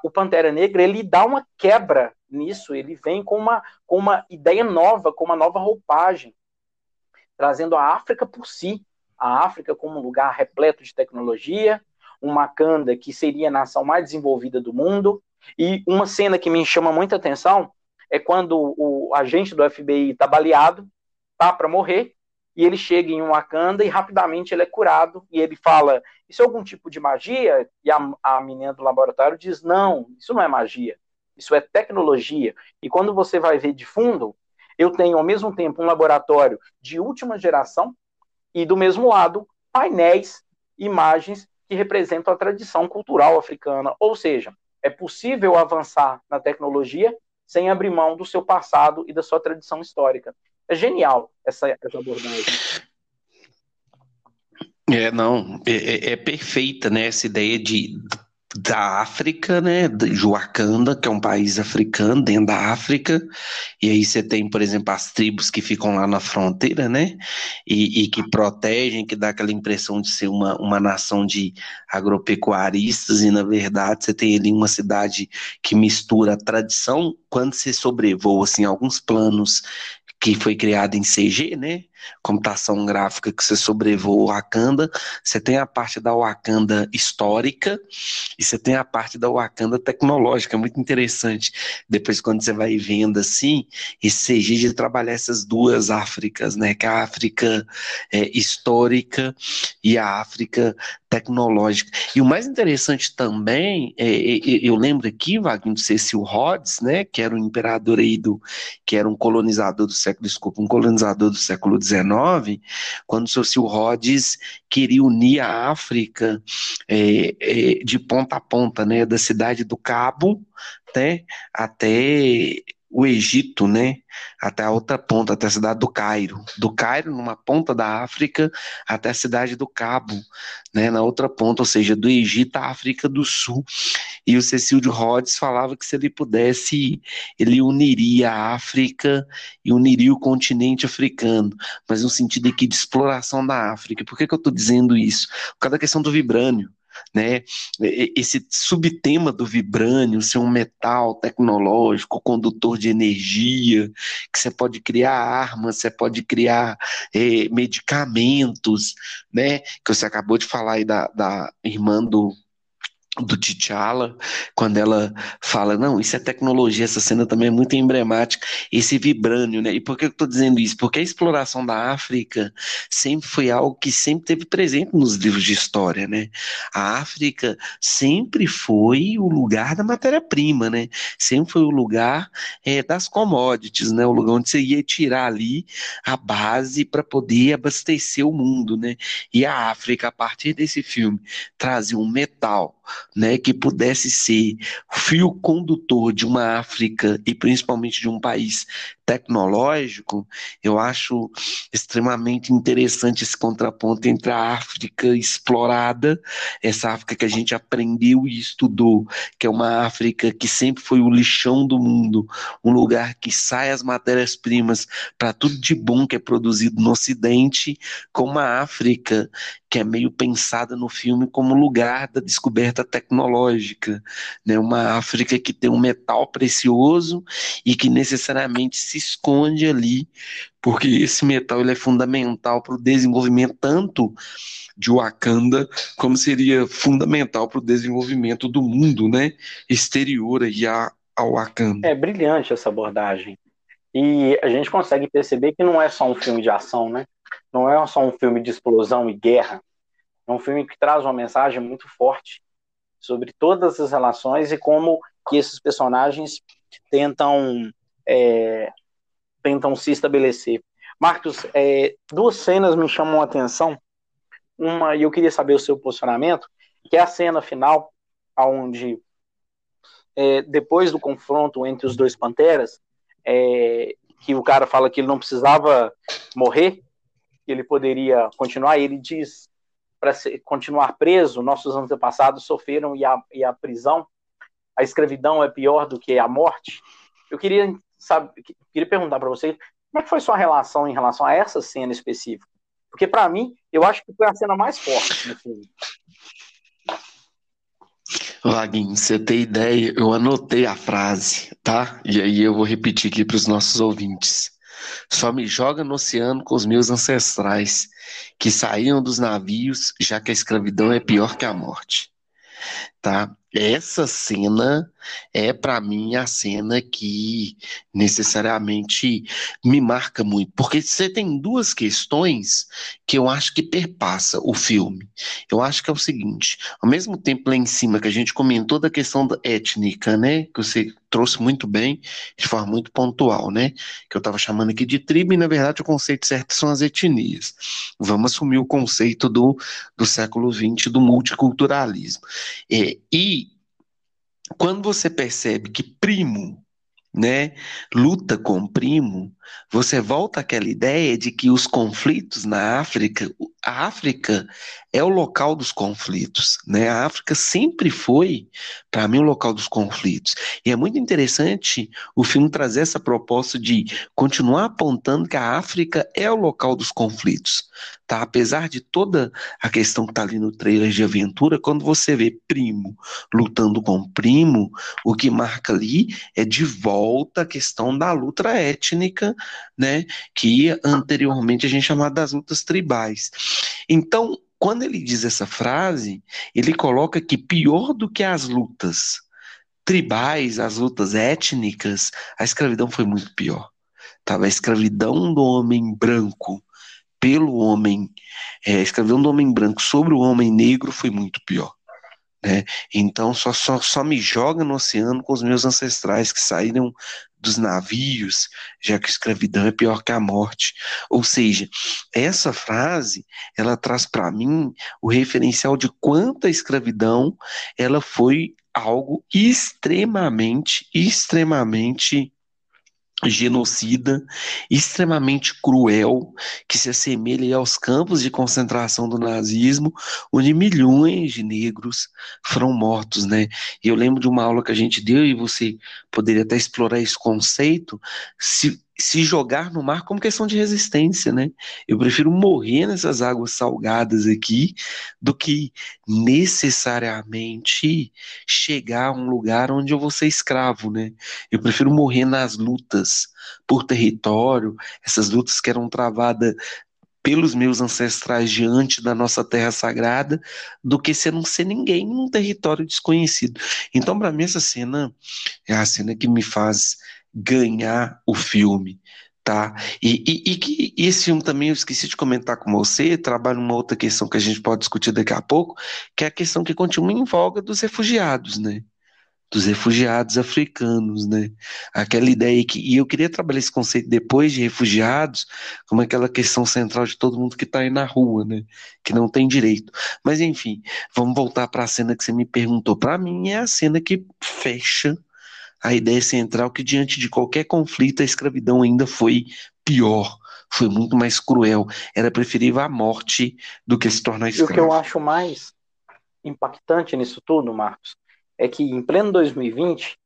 o Pantera Negra ele dá uma quebra nisso. Ele vem com uma, com uma ideia nova, com uma nova roupagem, trazendo a África por si, a África como um lugar repleto de tecnologia, uma Wakanda que seria a nação mais desenvolvida do mundo, e uma cena que me chama muita atenção é quando o agente do FBI está baleado, tá para morrer, e ele chega em Wakanda e rapidamente ele é curado, e ele fala, isso é algum tipo de magia? E a, a menina do laboratório diz, não, isso não é magia, isso é tecnologia. E quando você vai ver de fundo, eu tenho ao mesmo tempo um laboratório de última geração, e do mesmo lado, painéis, imagens que representam a tradição cultural africana. Ou seja, é possível avançar na tecnologia sem abrir mão do seu passado e da sua tradição histórica. É genial essa, essa abordagem. É, não, é, é, é perfeita, né, essa ideia de da África, né, de Wakanda, que é um país africano dentro da África, e aí você tem, por exemplo, as tribos que ficam lá na fronteira, né, e, e, que protegem, que dá aquela impressão de ser uma, uma nação de agropecuaristas, e na verdade você tem ali uma cidade que mistura a tradição, quando você sobrevoa, assim, alguns planos que foi criado em CG, né? Computação gráfica que você sobrevoa o Wakanda, você tem a parte da Wakanda histórica e você tem a parte da Wakanda tecnológica, é muito interessante. Depois, quando você vai vendo assim, esse CG de trabalhar essas duas Áfricas, né? Que é a África é, histórica e a África tecnológica. E o mais interessante também, é, é, é eu lembro aqui, Wagner, do Cecil Rhodes, né, que era um imperador aí do, que era um colonizador do século, desculpa, um colonizador do século Quando o Cecil Rhodes queria unir a África é, é, de ponta a ponta, né, da cidade do Cabo, né, até o Egito, né, até a outra ponta, até a cidade do Cairo. Do Cairo, numa ponta da África, até a cidade do Cabo, né, na outra ponta, ou seja, do Egito à África do Sul. E o Cecil de Rhodes falava que se ele pudesse, ele uniria a África e uniria o continente africano, mas no sentido aqui de exploração da África. Por que, que eu estou dizendo isso? Por causa da questão do vibrânio né? Esse subtema do vibrânio ser um metal tecnológico, condutor de energia, que você pode criar armas, você pode criar é, medicamentos, né? Que você acabou de falar aí da, da irmã do do T'Challa, quando ela fala, não, isso é tecnologia, essa cena também é muito emblemática, esse vibrânio, né? E por que eu estou dizendo isso? Porque a exploração da África sempre foi algo que sempre teve presente nos livros de história, né? A África sempre foi o lugar da matéria-prima, né? Sempre foi o lugar é, das commodities, né? O lugar onde você ia tirar ali a base para poder abastecer o mundo, né? E a África, a partir desse filme, trazia um metal né, que pudesse ser fio condutor de uma África e principalmente de um país tecnológico, eu acho extremamente interessante esse contraponto entre a África explorada, essa África que a gente aprendeu e estudou, que é uma África que sempre foi o lixão do mundo, um lugar que sai as matérias-primas para tudo de bom que é produzido no Ocidente, com uma África que é meio pensada no filme como lugar da descoberta tecnológica, né? Uma África que tem um metal precioso e que necessariamente se esconde ali, porque esse metal ele é fundamental para o desenvolvimento tanto de Wakanda, como seria fundamental para o desenvolvimento do mundo, né? Exterior aí a, ao Wakanda. É brilhante essa abordagem. E a gente consegue perceber que não é só um filme de ação, né? Não é só um filme de explosão e guerra. É um filme que traz uma mensagem muito forte sobre todas as relações e como que esses personagens tentam é, tentam se estabelecer. Marcos, é, duas cenas me chamam a atenção. Uma, e eu queria saber o seu posicionamento, que é a cena final, onde é, depois do confronto entre os dois panteras, é, que o cara fala que ele não precisava morrer, ele poderia continuar, e ele diz para continuar preso, nossos antepassados sofreram e a, e a prisão, a escravidão é pior do que a morte. Eu queria, sabe, queria perguntar para você, como é que foi sua relação em relação a essa cena específica? Porque para mim, eu acho que foi a cena mais forte no filme. Vaguinho, você tem ideia? Eu anotei a frase, tá? E aí eu vou repetir aqui para os nossos ouvintes. Só me joga no oceano com os meus ancestrais, que saíam dos navios, já que a escravidão é pior que a morte. Tá? Essa cena é para mim a cena que necessariamente me marca muito, porque você tem duas questões que eu acho que perpassa o filme. Eu acho que é o seguinte, ao mesmo tempo lá em cima que a gente comentou da questão da étnica, né, que você trouxe muito bem, de forma muito pontual, né, que eu estava chamando aqui de tribo e na verdade o conceito certo são as etnias. Vamos assumir o conceito do, do século XX do multiculturalismo. É, e quando você percebe que primo, né, luta com primo, você volta àquela ideia de que os conflitos na África, a África é o local dos conflitos, né? A África sempre foi, para mim, o local dos conflitos. E é muito interessante o filme trazer essa proposta de continuar apontando que a África é o local dos conflitos, tá? Apesar de toda a questão que está ali no trailer de aventura, quando você vê primo lutando com primo, o que marca ali é de volta a questão da luta étnica né, que anteriormente a gente chamava das lutas tribais. Então, quando ele diz essa frase, ele coloca que pior do que as lutas tribais, as lutas étnicas, a escravidão foi muito pior. Tava a escravidão do homem branco pelo homem, é, a escravidão do homem branco sobre o homem negro foi muito pior. Né? Então só, só, só me joga no oceano com os meus ancestrais que saíram dos navios, já que a escravidão é pior que a morte. Ou seja, essa frase, ela traz para mim o referencial de quanta escravidão ela foi algo extremamente, extremamente genocida, extremamente cruel, que se assemelha aos campos de concentração do nazismo, onde milhões de negros foram mortos, né? E eu lembro de uma aula que a gente deu e você poderia até explorar esse conceito, se se jogar no mar como questão de resistência, né? Eu prefiro morrer nessas águas salgadas aqui do que necessariamente chegar a um lugar onde eu vou ser escravo, né? Eu prefiro morrer nas lutas por território, essas lutas que eram travadas pelos meus ancestrais diante da nossa terra sagrada, do que ser não ser ninguém num território desconhecido. Então, para mim, essa cena é a cena que me faz ganhar o filme, tá? E, e, e que e esse filme também eu esqueci de comentar com você, trabalha uma outra questão que a gente pode discutir daqui a pouco, que é a questão que continua em voga dos refugiados, né? Dos refugiados africanos, né? Aquela ideia que. E eu queria trabalhar esse conceito depois de refugiados, como aquela questão central de todo mundo que está aí na rua, né? Que não tem direito. Mas, enfim, vamos voltar para a cena que você me perguntou. Para mim, é a cena que fecha a ideia central que diante de qualquer conflito a escravidão ainda foi pior, foi muito mais cruel. Era preferível a morte do que se tornar escravo. E o que eu acho mais impactante nisso tudo, Marcos, é que em pleno 2020,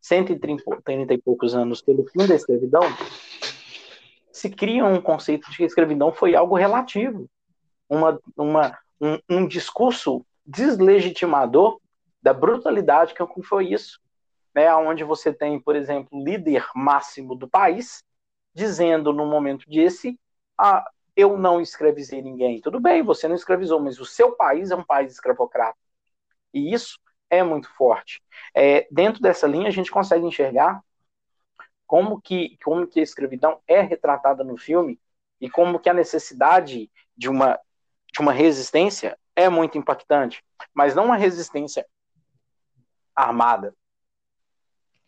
130 e poucos anos pelo fim da escravidão, se cria um conceito de que a escravidão foi algo relativo, uma, uma, um, um discurso deslegitimador da brutalidade que foi isso, né, onde você tem, por exemplo, líder máximo do país dizendo no momento desse, ah, eu não escravizei ninguém. Tudo bem, você não escravizou, mas o seu país é um país escravocrata. E isso é muito forte. É, dentro dessa linha, a gente consegue enxergar como que, como que a escravidão é retratada no filme e como que a necessidade de uma, de uma resistência é muito impactante. Mas não uma resistência armada,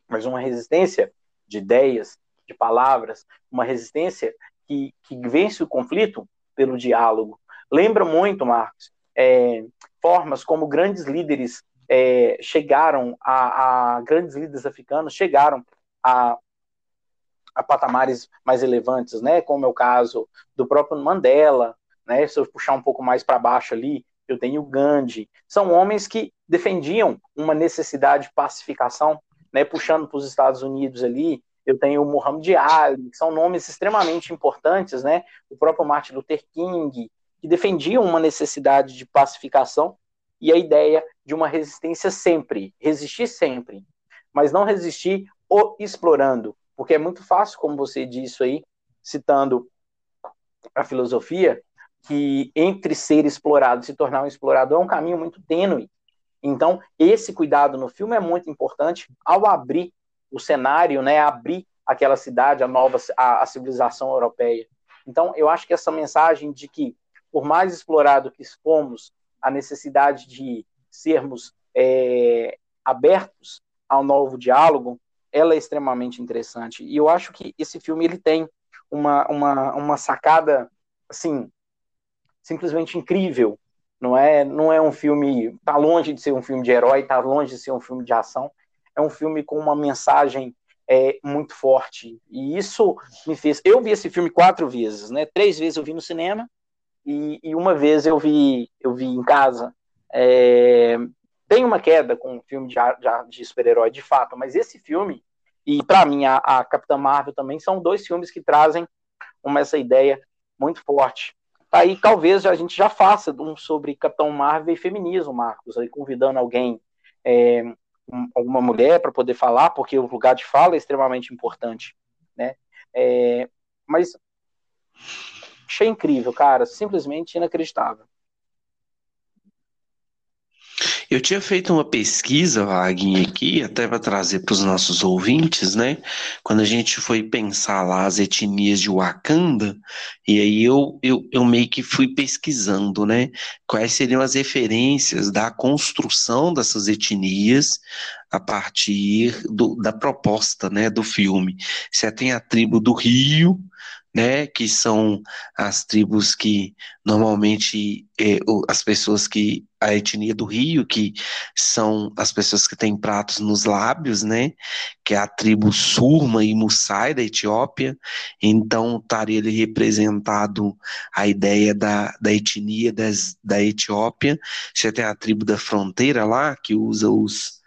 mas uma resistência de ideias, de palavras, uma resistência que, que vence o conflito pelo diálogo. Lembra muito, Marcos, é, formas como grandes líderes é, chegaram a, a, grandes líderes africanos chegaram a, a patamares mais elevantes, né? Como é o caso do próprio Mandela, né? Se eu puxar um pouco mais para baixo ali, eu tenho Gandhi. São homens que defendiam uma necessidade de pacificação, né? Puxando para os Estados Unidos ali, eu tenho o Muhammad Ali, que são nomes extremamente importantes, né? O próprio Martin Luther King, que defendiam uma necessidade de pacificação e a ideia de uma resistência sempre, resistir sempre, mas não resistir explorando, porque é muito fácil, como você disse aí, citando a filosofia, que entre ser explorado e se tornar um explorador é um caminho muito tênue. Então, esse cuidado no filme é muito importante ao abrir o cenário, né, abrir aquela cidade, a nova a, a civilização europeia. Então, eu acho que essa mensagem de que, por mais explorado que fomos, a necessidade de sermos é, abertos ao novo diálogo, ela é extremamente interessante. E eu acho que esse filme ele tem uma, uma, uma sacada assim simplesmente incrível. Não é, não é um filme, tá longe de ser um filme de herói, tá longe de ser um filme de ação. É um filme com uma mensagem é, muito forte. E isso me fez. Eu vi esse filme quatro vezes, né? Três vezes eu vi no cinema e, e uma vez eu vi, eu vi em casa. É, tem uma queda com o filme de, de, de super-herói, de fato, mas esse filme, e para mim a, a Capitã Marvel também, são dois filmes que trazem uma, essa ideia muito forte. Aí talvez a gente já faça um sobre Capitão Marvel e feminismo, Marcos, aí convidando alguém, é, alguma mulher para poder falar, porque o lugar de fala é extremamente importante, né? É, mas Achei incrível, cara, simplesmente inacreditável. Eu tinha feito uma pesquisa, Vaguinha, aqui, até para trazer para os nossos ouvintes, né? Quando a gente foi pensar lá as etnias de Wakanda, e aí eu, eu, eu meio que fui pesquisando, né? Quais seriam as referências da construção dessas etnias a partir do, da proposta, né, do filme. Você tem a tribo do Rio, né, que são as tribos que normalmente é, as pessoas que a etnia do Rio, que são as pessoas que têm pratos nos lábios, né, que é a tribo Surma e Mussai da Etiópia, então estaria ali representado a ideia da, da etnia das, da Etiópia, você tem a tribo da fronteira lá, que usa os,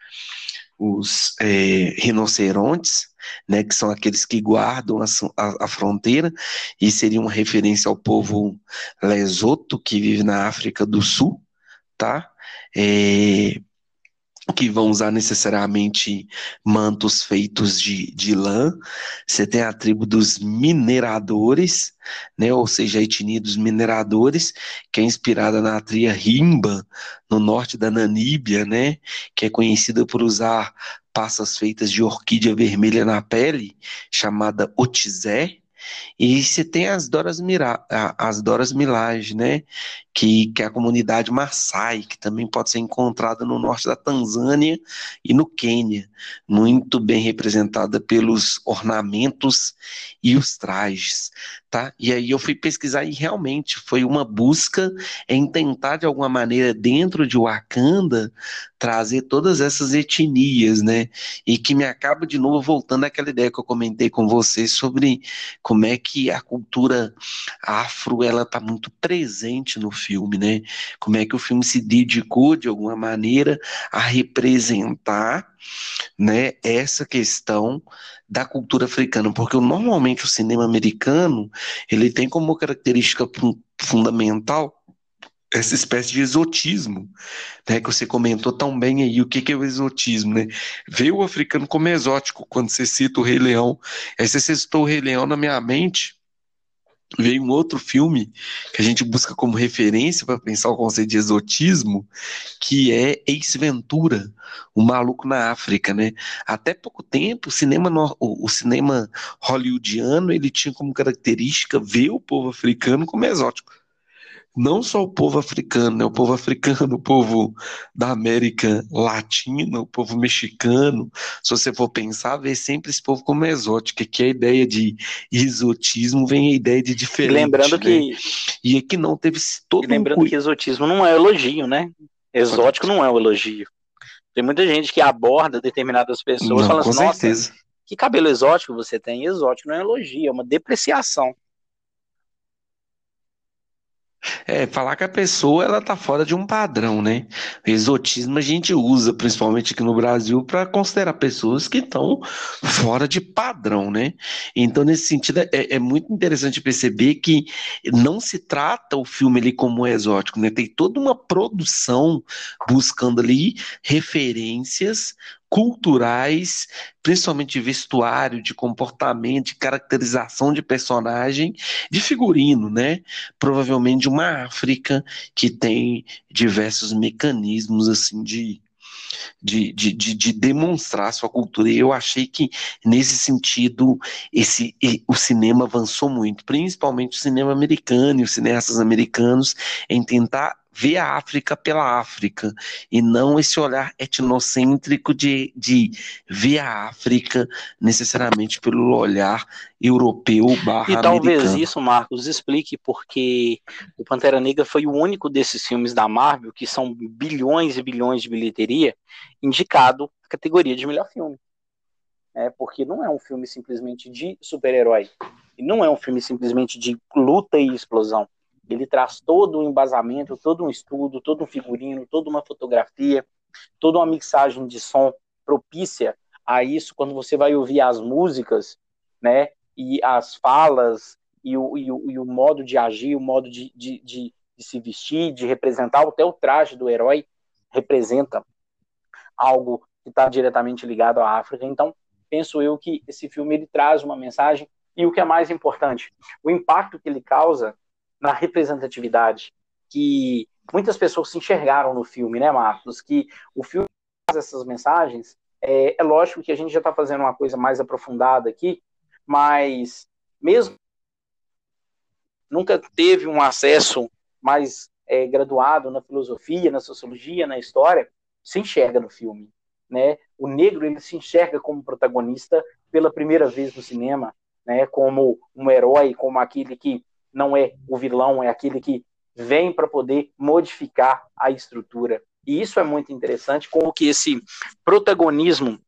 os é, rinocerontes, né, que são aqueles que guardam a, a, a, fronteira, e seria uma referência ao povo Lesoto, que vive na África do Sul, tá? É, que vão usar necessariamente mantos feitos de, de lã. Você tem a tribo dos mineradores, né, ou seja, a etnia dos mineradores, que é inspirada na tria Rimba, no norte da Namíbia, né, que é conhecida por usar passas feitas de orquídea vermelha na pele, chamada otizé, e você tem as Doras, Mira, as Doras Milage, né? Que, que é a comunidade Maasai, que também pode ser encontrada no norte da Tanzânia e no Quênia, muito bem representada pelos ornamentos e os trajes. Tá? E aí eu fui pesquisar e realmente foi uma busca em tentar de alguma maneira dentro de Wakanda trazer todas essas etnias, né? E que me acaba de novo voltando àquela ideia que eu comentei com você sobre como é que a cultura afro ela tá muito presente no filme, né? Como é que o filme se dedicou de alguma maneira a representar, né, essa questão da cultura africana, porque normalmente o cinema americano, ele tem como característica fundamental essa espécie de exotismo, né, que você comentou tão bem aí, o que, que é o exotismo, né? Ver o africano como exótico, quando você cita o Rei Leão, aí você citou o Rei Leão na minha mente, veio um outro filme que a gente busca como referência para pensar o conceito de exotismo, que é Ace Ventura, o maluco na África, né? Até pouco tempo, o cinema, no, o, cinema hollywoodiano ele tinha como característica ver o povo africano como exótico não só o povo africano, né, o povo africano, *laughs* o povo da América Latina, o povo mexicano, se você for pensar, vê sempre esse povo como exótico, que a ideia de exotismo vem a ideia de diferente. E lembrando né? que e aqui não teve todo e lembrando um... que exotismo não é elogio, né? Exótico não é um elogio. Tem muita gente que aborda determinadas pessoas falando assim, nossa, certeza. que cabelo exótico você tem? Exótico não é elogio, é uma depreciação. É, falar que a pessoa ela tá fora de um padrão, né? Exotismo a gente usa, principalmente aqui no Brasil, para considerar pessoas que estão fora de padrão, né? Então, nesse sentido, é, é, muito interessante perceber que não se trata o filme ali como exótico, né? Tem toda uma produção buscando ali referências culturais, principalmente de vestuário, de comportamento, de caracterização de personagem, de figurino, né? Provavelmente de uma África que tem diversos mecanismos assim de de, de, de, de, demonstrar sua cultura. E eu achei que, nesse sentido, esse, o cinema avançou muito, principalmente o cinema americano e os cineastas americanos, em tentar ver a África pela África e não esse olhar etnocêntrico de, de ver a África necessariamente pelo olhar europeu barra E talvez americano. isso, Marcos, explique porque o Pantera Negra foi o único desses filmes da Marvel que são bilhões e bilhões de bilheteria indicado na categoria de melhor filme. É, porque não é um filme simplesmente de super-herói. E não é um filme simplesmente de luta e explosão ele traz todo um embasamento, todo um estudo, todo um figurino, toda uma fotografia, toda uma mixagem de som propícia a isso quando você vai ouvir as músicas, né? E as falas e o, e o, e o modo de agir, o modo de, de, de, de se vestir, de representar, até o traje do herói representa algo que está diretamente ligado à África. Então, penso eu que esse filme ele traz uma mensagem e o que é mais importante, o impacto que ele causa na representatividade que muitas pessoas se enxergaram no filme, né, Marcos? Que o filme traz essas mensagens. É, é lógico que a gente já está fazendo uma coisa mais aprofundada aqui, mas mesmo nunca teve um acesso mais é, graduado na filosofia, na sociologia, na história, se enxerga no filme, né? O negro ele se enxerga como protagonista pela primeira vez no cinema, né? Como um herói, como aquele que não é o vilão, é aquele que vem para poder modificar a estrutura. E isso é muito interessante, como que esse protagonismo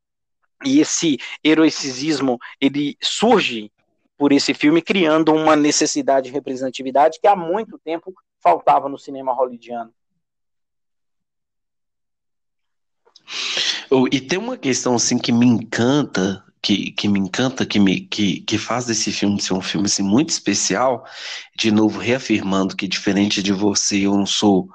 e esse heroicismo ele surge por esse filme, criando uma necessidade de representatividade que há muito tempo faltava no cinema hollywoodiano. E tem uma questão assim que me encanta que, que me encanta, que, me, que, que faz desse filme ser um filme assim, muito especial, de novo reafirmando que diferente de você, eu não sou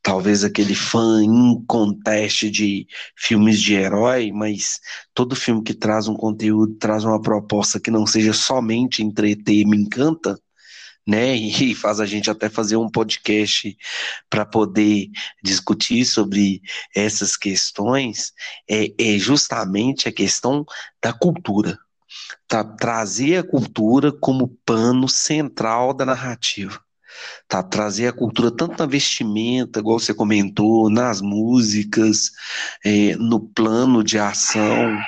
talvez aquele fã inconteste de filmes de herói, mas todo filme que traz um conteúdo, traz uma proposta que não seja somente entreter, me encanta né? *laughs* E faz a gente até fazer um podcast para poder discutir sobre essas questões, é, é justamente a questão da cultura. Tá, trazer a cultura como pano central da narrativa. Tá, trazer a cultura tanto na vestimenta, igual você comentou, nas músicas, é, no plano de ação,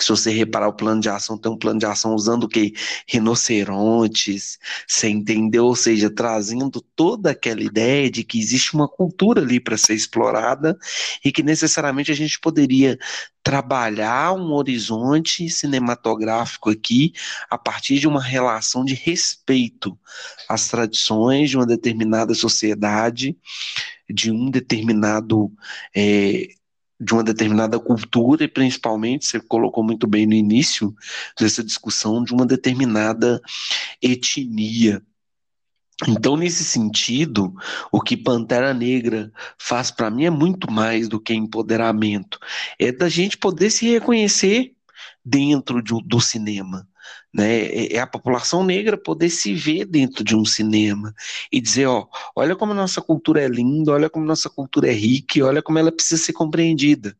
que se você reparar o plano de ação, tem um plano de ação usando o que? Rinocerontes, você entendeu? Ou seja, trazendo toda aquela ideia de que existe uma cultura ali para ser explorada e que necessariamente a gente poderia trabalhar um horizonte cinematográfico aqui a partir de uma relação de respeito às tradições de uma determinada sociedade, de um determinado é, de uma determinada cultura e principalmente você colocou muito bem no início dessa discussão de uma determinada etnia então, nesse sentido, o que Pantera Negra faz para mim é muito mais do que empoderamento. É da gente poder se reconhecer dentro de, do cinema. Né? É, é a população negra poder se ver dentro de um cinema e dizer, ó, olha como a nossa cultura é linda, olha como a nossa cultura é rica, olha como ela precisa ser compreendida.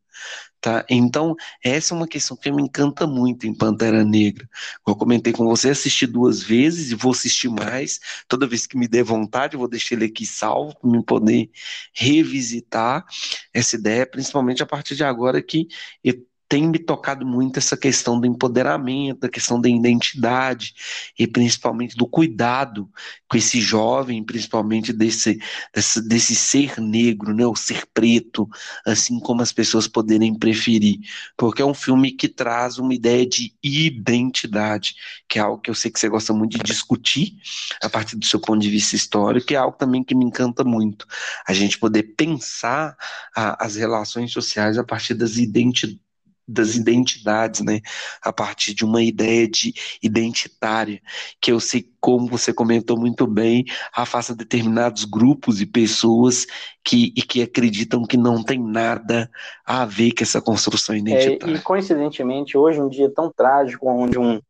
Tá? Então, essa é uma questão que me encanta muito em Pantera Negra. Eu comentei com você, assisti duas vezes e vou assistir mais. Toda vez que me der vontade, vou deixar ele aqui salvo para me poder revisitar essa ideia, principalmente a partir de agora que eu tem me tocado muito essa questão do empoderamento, a questão da identidade e principalmente do cuidado com esse jovem, principalmente desse, desse, desse ser negro, né, o ser preto, assim como as pessoas poderem preferir, porque é um filme que traz uma ideia de identidade, que é algo que eu sei que você gosta muito de discutir a partir do seu ponto de vista histórico, que é algo também que me encanta muito, a gente poder pensar a, as relações sociais a partir das identidades das identidades, né? A partir de uma ideia de identitária, que eu sei, como você comentou muito bem, afasta determinados grupos e pessoas que, e que acreditam que não tem nada a ver com essa construção identitária. É, e coincidentemente, hoje, um dia tão trágico, onde um,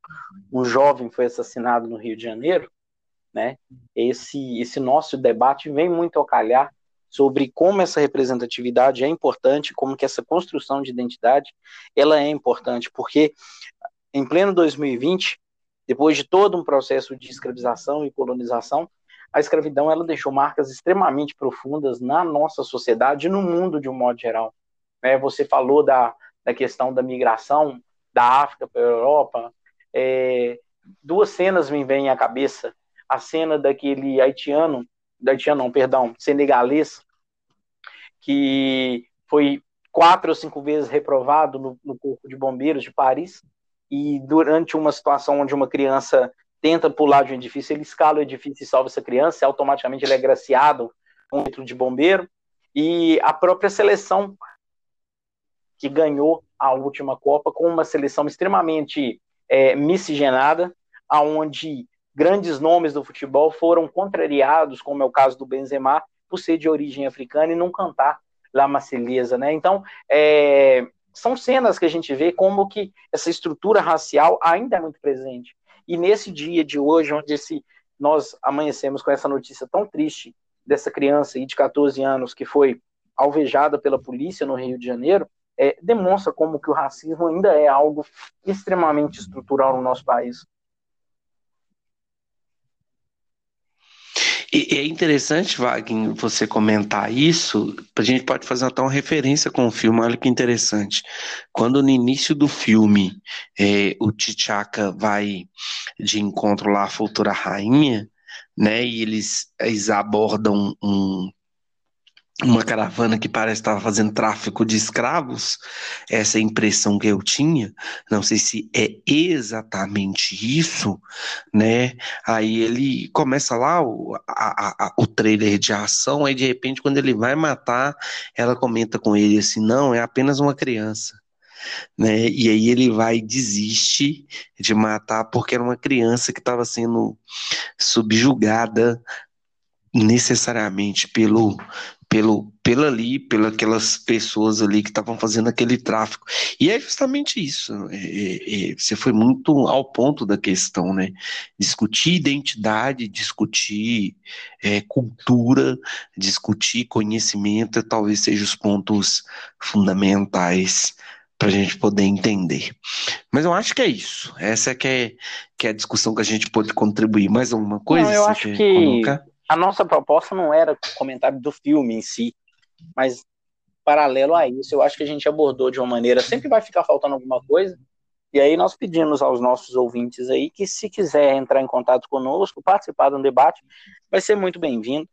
um jovem foi assassinado no Rio de Janeiro, né? Esse, esse nosso debate vem muito ao calhar sobre como essa representatividade é importante, como que essa construção de identidade ela é importante, porque em pleno 2020, depois de todo um processo de escravização e colonização, a escravidão ela deixou marcas extremamente profundas na nossa sociedade e no mundo de um modo geral. É, você falou da, da questão da migração da África para a Europa. É, duas cenas me vêm à cabeça. A cena daquele haitiano haitiano não, perdão, senegalês, que foi quatro ou cinco vezes reprovado no, no Corpo de Bombeiros de Paris, e durante uma situação onde uma criança tenta pular de um edifício, ele escala o edifício e salva essa criança, e automaticamente ele é agraciado com um título de bombeiro, e a própria seleção que ganhou a última Copa com uma seleção extremamente é, miscigenada, aonde grandes nomes do futebol foram contrariados, como é o caso do Benzema, por ser de origem africana e não cantar La Marselhesa, né? Então, é, são cenas que a gente vê como que essa estrutura racial ainda é muito presente. E nesse dia de hoje, onde esse, nós amanhecemos com essa notícia tão triste dessa criança de 14 anos que foi alvejada pela polícia no Rio de Janeiro, é, demonstra como que o racismo ainda é algo extremamente estrutural no nosso país. E é interessante, Wagner, você comentar isso. A gente pode fazer até uma referência com o filme. Olha que interessante. Quando no início do filme é, o T'Chaka vai de encontro lá à futura rainha, né? E eles, eles abordam um, uma caravana que parece estar fazendo tráfico de escravos, essa é impressão que eu tinha, não sei se é exatamente isso, né? Aí ele começa lá o, a, a, o trailer de ação, aí de repente, quando ele vai matar, ela comenta com ele assim: não, é apenas uma criança. Né? E aí ele vai e desiste de matar porque era uma criança que estava sendo subjugada necessariamente pelo pelo, pelo ali, pelas aquelas pessoas ali que estavam fazendo aquele tráfico. E é justamente isso. É, é, é, você foi muito ao ponto da questão, né? Discutir identidade, discutir é, cultura, discutir conhecimento, talvez sejam os pontos fundamentais para a gente poder entender. Mas eu acho que é isso. Essa é que é, que é a discussão que a gente pode contribuir. Mais alguma coisa? Não, eu acho que colocar? A nossa proposta não era comentário do filme em si, mas paralelo a isso, eu acho que a gente abordou de uma maneira. Sempre vai ficar faltando alguma coisa, E aí nós pedimos aos nossos ouvintes aí que se quiser entrar em contato conosco, participar de um debate, vai ser muito bem-vindo.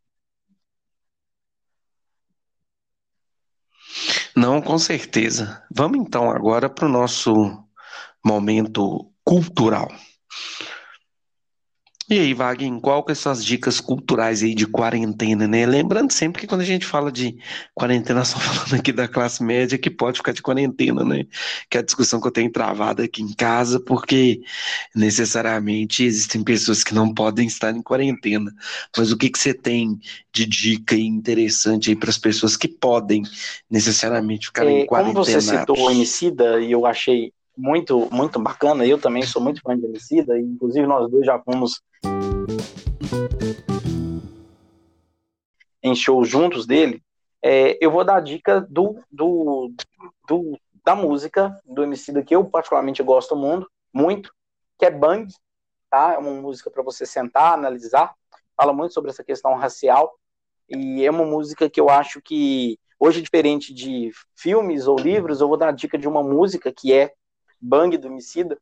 Não, com certeza. Vamos então agora para o nosso momento cultural. E aí, Vaguinho, qual que são as dicas culturais aí de quarentena, né? Lembrando sempre que quando a gente fala de quarentena, *laughs* só falando aqui da classe média que pode ficar de quarentena, né? Que é a discussão que eu tenho travado aqui em casa, porque necessariamente existem pessoas que não podem estar em quarentena. Mas o que que você tem de dica interessante aí para as pessoas que podem necessariamente ficar é, em quarentena? Como você citou o Emicida, e eu achei muito, muito bacana. Eu também sou muito fã de Emicida, e inclusive nós dois já fomos em shows juntos dele. É, eu vou dar a dica do, do, do, da música do Emicida que eu particularmente gosto muito, muito que é Bang, tá? É uma música para você sentar, analisar. Fala muito sobre essa questão racial e é uma música que eu acho que hoje diferente de filmes ou livros, eu vou dar a dica de uma música que é Bang do Emicida.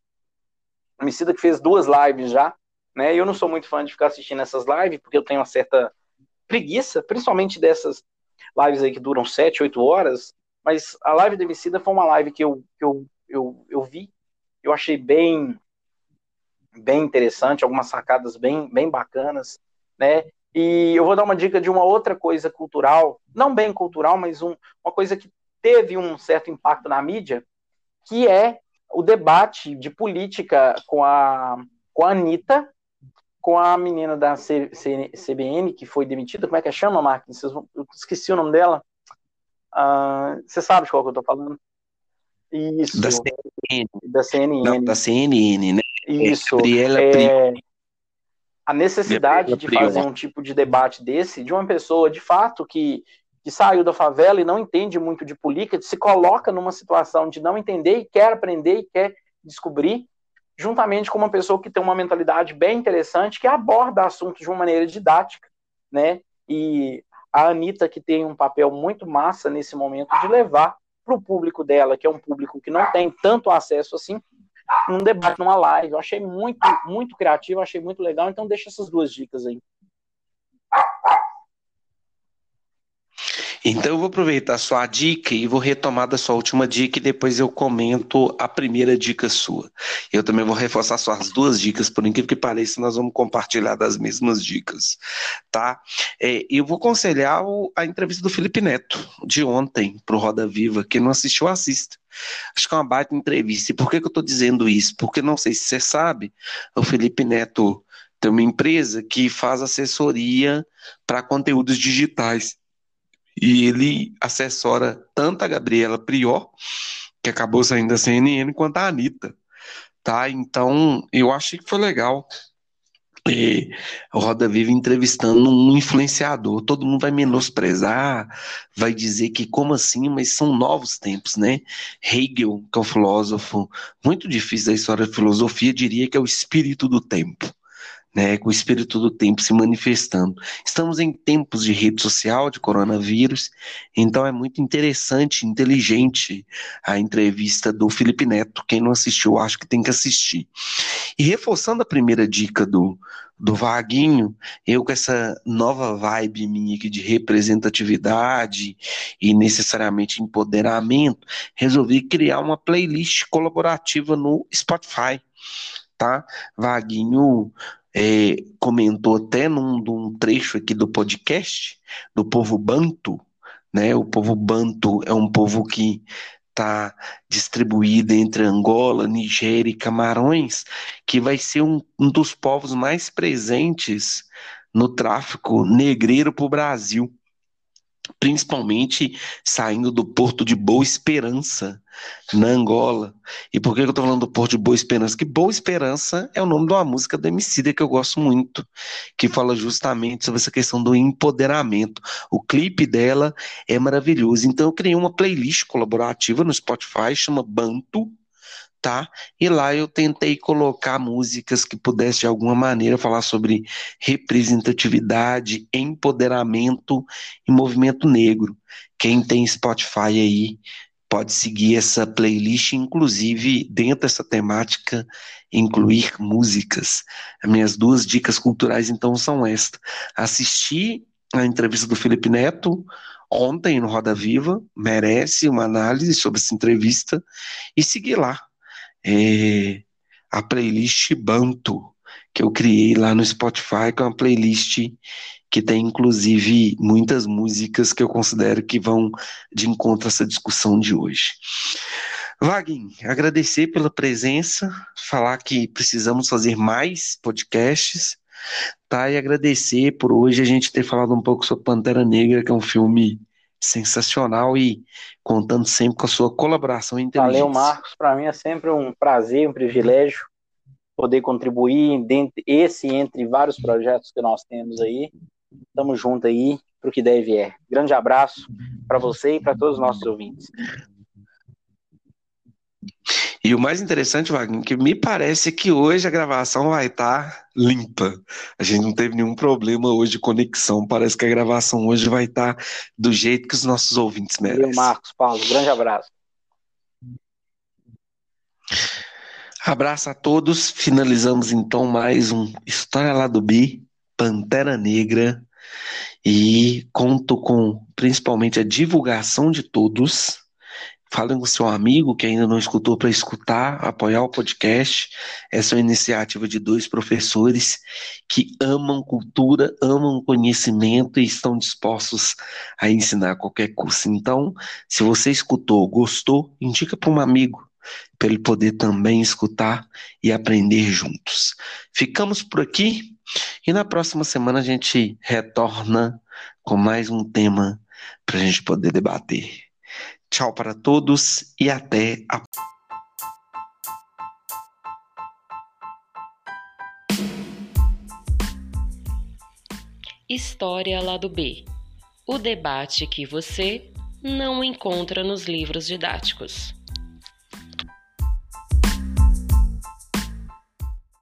Emicida que fez duas lives já, né? Eu não sou muito fã de ficar assistindo essas lives, porque eu tenho uma certa preguiça, principalmente dessas lives aí que duram 7, 8 horas, mas a live do Emicida foi uma live que eu, que eu, eu, eu vi, eu achei bem bem interessante, algumas sacadas bem, bem bacanas, né? E eu vou dar uma dica de uma outra coisa cultural, não bem cultural, mas um, uma coisa que teve um certo impacto na mídia, que é o debate de política com a, com a Anitta, com a menina da C, C, CBN, que foi demitida, como é que é chama, Marcos? Eu esqueci o nome dela. Uh, você sabe de qual que eu tô falando? Isso. Da CNN. Da CNN. Não, da CNN, né? Isso. Gabriela é, a necessidade Gabriela de fazer um tipo de debate desse, de uma pessoa, de fato, que que saiu da favela e não entende muito de política, se coloca numa situação de não entender e quer aprender e quer descobrir, juntamente com uma pessoa que tem uma mentalidade bem interessante, que aborda assuntos de uma maneira didática, né? E a Anitta, que tem um papel muito massa nesse momento de levar para o público dela, que é um público que não tem tanto acesso assim, num debate, numa live. Eu achei muito, muito criativo, achei muito legal, então deixa essas duas dicas aí. Então eu vou aproveitar sua dica e vou retomar da sua última dica e depois eu comento a primeira dica sua. Eu também vou reforçar suas duas dicas, por incrível que pareça, nós vamos compartilhar das mesmas dicas, tá? É, eu vou aconselhar a entrevista do Felipe Neto, de ontem, para o Roda Viva. Quem não assistiu, assista. Acho que é uma baita entrevista. E por que, que eu estou dizendo isso? Porque não sei se você sabe, o Felipe Neto tem uma empresa que faz assessoria para conteúdos digitais. E ele assessora tanto a Gabriela Prior, que acabou saindo da CNN, quanto a Anitta. Tá? Então, eu achei que foi legal. E Roda Viva entrevistando um influenciador, todo mundo vai menosprezar, vai dizer que como assim, mas são novos tempos, né? Hegel, que é um filósofo muito difícil da história da filosofia, diria que é o espírito do tempo né, com o espírito do tempo se manifestando. Estamos em tempos de rede social, de coronavírus, então é muito interessante, inteligente a entrevista do Felipe Neto. Quem não assistiu, acho que tem que assistir. E reforçando a primeira dica do, do Vaguinho, eu com essa nova vibe minha aqui de representatividade e necessariamente empoderamento, resolvi criar uma playlist colaborativa no Spotify tá? Vaguinho é, comentou até num, num trecho aqui do podcast do povo banto, né? O povo banto é um povo que está distribuído entre Angola, Nigéria e Camarões, que vai ser um, um dos povos mais presentes no tráfico negreiro para o Brasil principalmente saindo do Porto de Boa Esperança, na Angola. E por que eu estou falando do Porto de Boa Esperança? Que Boa Esperança é o nome de uma música da Emicida que eu gosto muito, que fala justamente sobre essa questão do empoderamento. O clipe dela é maravilhoso. Então eu criei uma playlist colaborativa no Spotify, chama Banto, E lá eu tentei colocar músicas que pudessem de alguma maneira falar sobre representatividade, empoderamento e movimento negro. Quem tem Spotify aí pode seguir essa playlist, inclusive dentro dessa temática, incluir músicas. As minhas duas dicas culturais, então, são estas. Assistir a entrevista do Felipe Neto ontem no Roda Viva, merece uma análise sobre essa entrevista, e seguir lá. É, a playlist Banto, que eu criei lá no Spotify, que é uma playlist que tem inclusive muitas músicas que eu considero que vão de encontro a essa discussão de hoje. Vaguinho, agradecer pela presença, falar que precisamos fazer mais podcasts, tá? E agradecer por hoje a gente ter falado um pouco sobre Pantera Negra, que é um filme sensacional e contando sempre com a sua colaboração e inteligência. Valeu, Marcos. Para mim é sempre um prazer, um privilégio poder contribuir dentro esse entre vários projetos que nós temos aí. Tamo junto aí para o que deve é. Grande abraço para você e para todos os nossos ouvintes. E o mais interessante, Wagner, que me parece que hoje a gravação vai estar tá limpa. A gente não teve nenhum problema hoje de conexão. Parece que a gravação hoje vai estar tá do jeito que os nossos ouvintes merecem. Valeu, Marcos, Paulo. Grande abraço. Abraço a todos. Finalizamos então mais um História lá do B, Pantera Negra. E conto com principalmente a divulgação de todos Falem com seu amigo que ainda não escutou para escutar, apoiar o podcast. Essa é uma iniciativa de dois professores que amam cultura, amam conhecimento e estão dispostos a ensinar qualquer curso. Então, se você escutou, gostou, indica para um amigo para ele poder também escutar e aprender juntos. Ficamos por aqui e na próxima semana a gente retorna com mais um tema para a gente poder debater. Tchau para todos e até a História Lado B o debate que você não encontra nos livros didáticos.